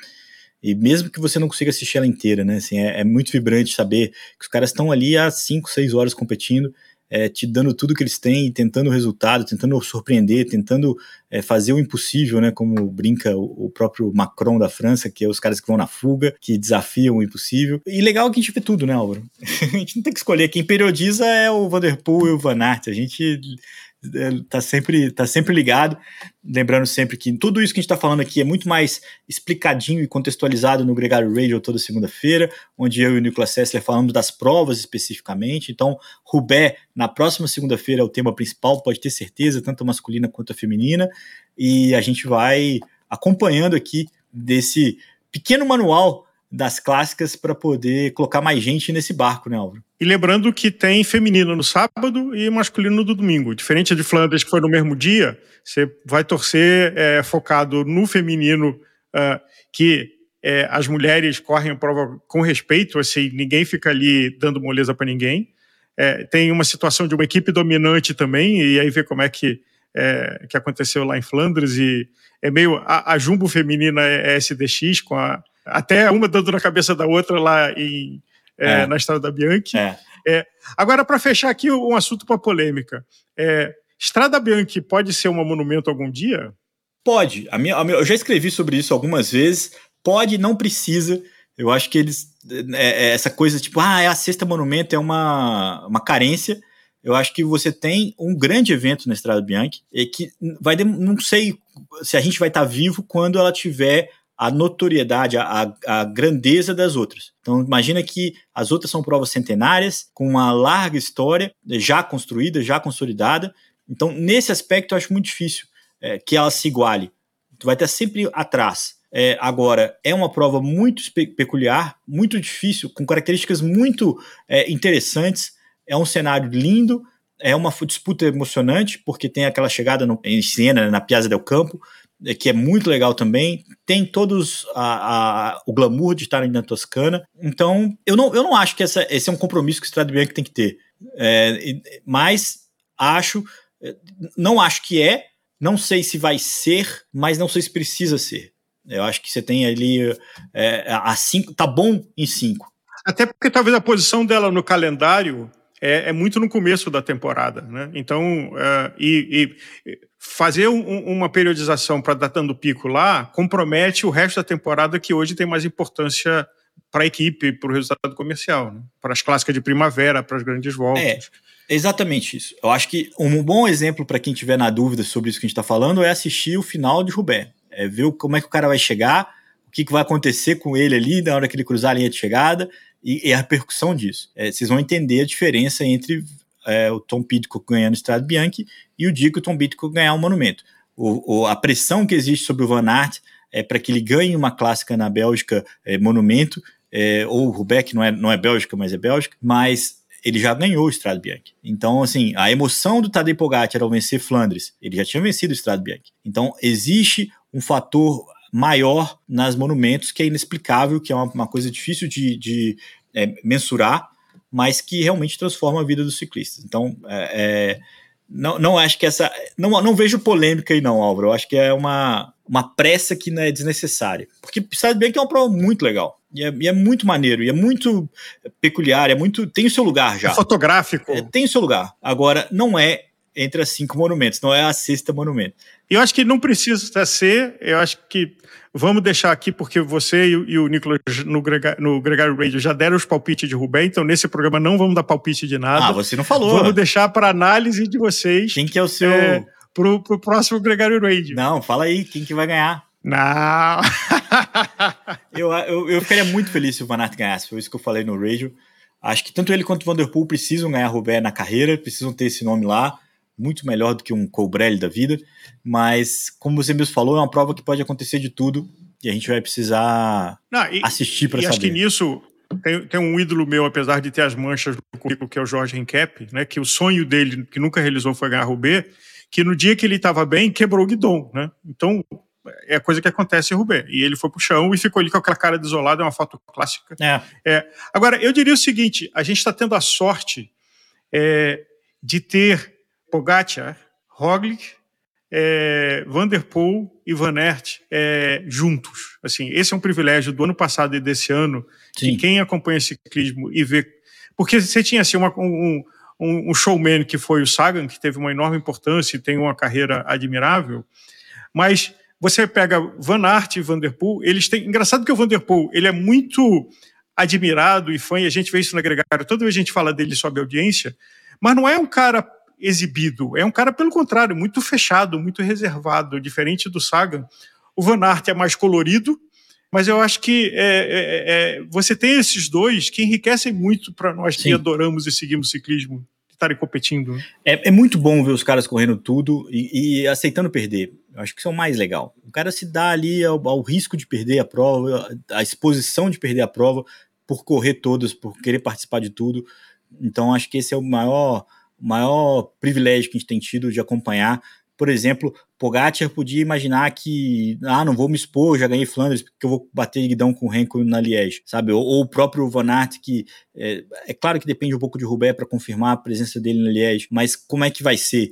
E mesmo que você não consiga assistir ela inteira, né? Assim, é, é muito vibrante saber que os caras estão ali há 5, 6 horas competindo é, te dando tudo que eles têm, tentando o resultado, tentando surpreender, tentando é, fazer o impossível, né? Como brinca o, o, próprio Macron da França, que é os caras que vão na fuga, que desafiam o impossível. E legal que a gente vê tudo, né, Álvaro? a gente não tem que escolher. Quem periodiza é o Vanderpool e o Van Aert. A gente tá sempre, tá sempre ligado. Lembrando sempre que tudo isso que a gente está falando aqui é muito mais explicadinho e contextualizado no Gregário Radio toda segunda-feira, onde eu e o Nicolas Sessler falamos das provas especificamente. Então, Rubé, na próxima segunda-feira, é o tema principal, pode ter certeza, tanto a masculina quanto a feminina. E a gente vai acompanhando aqui desse pequeno manual das clássicas para poder colocar mais gente nesse barco, né, Álvaro? E lembrando que tem feminino no sábado e masculino no domingo. Diferente de Flandres, que foi no mesmo dia, você vai torcer é, focado no feminino, uh, que é, as mulheres correm a prova com respeito, assim, ninguém fica ali dando moleza para ninguém. É, tem uma situação de uma equipe dominante também, e aí vê como é que, é, que aconteceu lá em Flandres, e é meio. A, a Jumbo feminina é, é SDX, com a, até uma dando na cabeça da outra lá em, é, é. na Estrada da Bianchi. É. agora, para fechar aqui um assunto para polêmica. Estrada Bianchi pode ser um monumento algum dia? Pode. A minha, a minha, eu já escrevi sobre isso algumas vezes. Pode, não precisa. Eu acho que eles. É, é essa coisa tipo, ah, é a sexta monumento, é uma, uma carência. Eu acho que você tem um grande evento na Estrada Bianchi e que vai. Não sei se a gente vai estar tá vivo quando ela tiver a notoriedade, a, a, grandeza das outras. Então, imagina que as outras são provas centenárias, com uma larga história, já construída, já consolidada. Então, nesse aspecto, eu acho muito difícil é, que ela se iguale. Tu vai estar sempre atrás. É, agora, é uma prova muito peculiar, muito difícil, com características muito é, interessantes. É um cenário lindo, é uma disputa emocionante, porque tem aquela chegada no, em cena, né, na Piazza del Campo, que é muito legal também. Tem todos a, a, o glamour de estar na Toscana. Então, eu não, eu não acho que essa, esse é um compromisso que o Strade tem que ter. É, mas acho, não acho que é, não sei se vai ser, mas não sei se precisa ser. Eu acho que você tem ali é, a cinco, tá bom em cinco. Até porque talvez a posição dela no calendário é, é muito no começo da temporada, né? Então, uh, e, e, fazer um, uma periodização para datando pico lá compromete o resto da temporada que hoje tem mais importância para a equipe, para o resultado comercial, né? para as clássicas de primavera, para as grandes voltas. É, exatamente isso. Eu acho que um bom exemplo para quem tiver na dúvida sobre isso que a gente está falando é assistir o final de Roubaix. É ver como é que o cara vai chegar, o que, que vai acontecer com ele ali na hora que ele cruzar a linha de chegada e, e a repercussão disso. É, vocês vão entender a diferença entre é, o Tom Pidcock ganhando o Estrada Bianchi e o dia que o Tom Pidcock ganhar o um monumento. O, o, a pressão que existe sobre o Van Aert é para que ele ganhe uma clássica na Bélgica é, monumento, é, ou o não é, não é Bélgica, mas é Bélgica, mas ele já ganhou o Strade Bianchi. Então, assim, a emoção do Tadej Pogacar ao vencer Flandres, ele já tinha vencido o Strade Bianchi. Então, existe um fator maior nas monumentos que é inexplicável, que é uma, uma coisa difícil de, de é, mensurar, mas que realmente transforma a vida dos ciclistas. Então, é, é, não, não acho que essa. Não, não vejo polêmica aí, não, Álvaro. Eu acho que é uma, uma pressa que não é desnecessária. Porque sabe bem que é uma prova muito legal. E é, e é, muito maneiro, e é muito peculiar, é muito. Tem o seu lugar já. É fotográfico. É, tem o seu lugar. Agora, não é entre as cinco monumentos, não é a sexta monumento. Eu acho que não precisa ser, eu acho que vamos deixar aqui, porque você e, o Nicolas no, Grega, no Gregário Radio já deram os palpites de Rubem, então nesse programa não vamos dar palpite de nada. Ah, você não falou. Vamos deixar para análise de vocês. Quem que é o seu. É, pro, pro próximo Gregário Radio. Não, fala aí, quem que vai ganhar? Não! eu, eu, eu ficaria muito feliz se o Van Aert ganhasse, foi isso que eu falei no radio. Acho que tanto ele quanto o Vanderpool precisam ganhar Rubé na carreira, precisam ter esse nome lá muito melhor do que um Colbrelli da vida, mas como você mesmo falou, é uma prova que pode acontecer de tudo e a gente vai precisar Não, e, assistir para saber. acho que nisso tem, tem, um ídolo meu, apesar de ter as manchas no currículo, que é o Jorge Henkepp, né, que o sonho dele, que nunca realizou, foi ganhar Roubaix, que no dia que ele estava bem, quebrou o guidão, né? Então, é a coisa que acontece em Roubaix. E ele foi pro chão e ficou ali com aquela cara desolada, é uma foto clássica. É. É, agora, eu diria o seguinte, a gente está tendo a sorte é, de ter Pogacar, Roglic, é, Vanderpool e Van Aert é, juntos. Assim, esse é um privilégio do ano passado e desse ano Sim. que quem acompanha ciclismo e vê, porque você tinha assim uma, um, um, showman que foi o Sagan, que teve uma enorme importância e tem uma carreira admirável, mas você pega Van Aert e Vanderpool, eles têm, engraçado que o Vanderpool ele é muito admirado e fã, e a gente vê isso no agregário, toda vez a gente fala dele sob audiência, mas não é um cara exibido. É um cara, pelo contrário, muito fechado, muito reservado, diferente do Sagan. O Van Aert é mais colorido, mas eu acho que é, é, é, você tem esses dois que enriquecem muito para nós Sim. que adoramos e seguimos ciclismo estarem competindo. É, é, muito bom ver os caras correndo tudo e, e aceitando perder. Eu acho que isso é o mais legal. O cara se dá ali ao, ao, risco de perder a prova, a exposição de perder a prova por correr todas, por querer participar de tudo. Então acho que esse é o maior, maior privilégio que a gente tem tido de acompanhar. Por exemplo, Pogacar podia imaginar que, ah, não vou me expor, já ganhei Flandres, porque eu vou bater guidão com o Renko na Liège, sabe? Ou, ou, o próprio Van Aert, que é, é, claro que depende um pouco de Roubaix para confirmar a presença dele na Liège, mas como é que vai ser?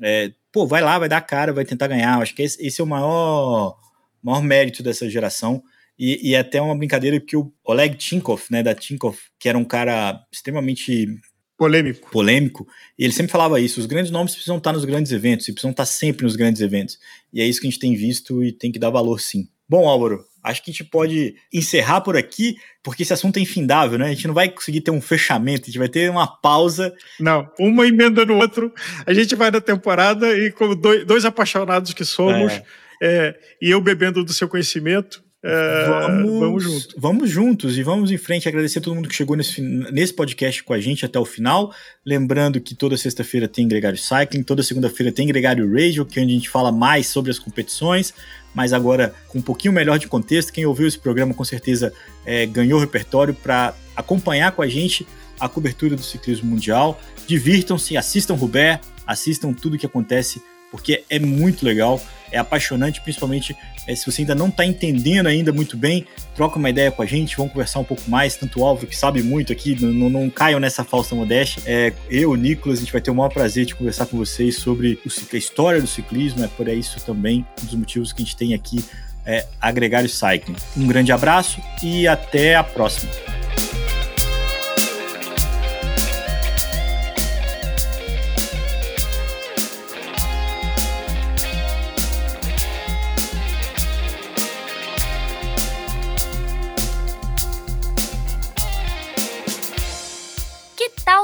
É, pô, vai lá, vai dar cara, vai tentar ganhar. Acho que esse, esse é o maior, maior mérito dessa geração. E, e é até uma brincadeira que o Oleg Tinkov, né, da Tinkov, que era um cara extremamente Polêmico. Polêmico. E ele sempre falava isso: os grandes nomes precisam estar nos grandes eventos, e precisam estar sempre nos grandes eventos. E é isso que a gente tem visto e tem que dar valor sim. Bom, Álvaro, acho que a gente pode encerrar por aqui, porque esse assunto é infindável, né? A gente não vai conseguir ter um fechamento, a gente vai ter uma pausa. Não, uma emenda no outro. A gente vai na temporada e, como dois, dois apaixonados que somos, é. É, e eu bebendo do seu conhecimento, é, vamos, vamos juntos. Vamos juntos e vamos em frente. Agradecer a todo mundo que chegou nesse, nesse podcast com a gente até o final. Lembrando que toda sexta-feira tem Gregário Cycling, toda segunda-feira tem Gregário Radio, que é onde a gente fala mais sobre as competições, mas agora com um pouquinho melhor de contexto. Quem ouviu esse programa com certeza é, ganhou repertório para acompanhar com a gente a cobertura do ciclismo mundial. Divirtam-se, assistam Rubé, assistam tudo que acontece porque é muito legal, é apaixonante, principalmente é, se você ainda não está entendendo ainda muito bem, troca uma ideia com a gente, vamos conversar um pouco mais, tanto o Álvaro que sabe muito aqui, não, não caiam nessa falsa modéstia, é, eu, o Nicolas, a gente vai ter o maior prazer de conversar com vocês sobre o, a história do ciclismo, é por isso também um dos motivos que a gente tem aqui é agregar o cycling. Um grande abraço e até a próxima.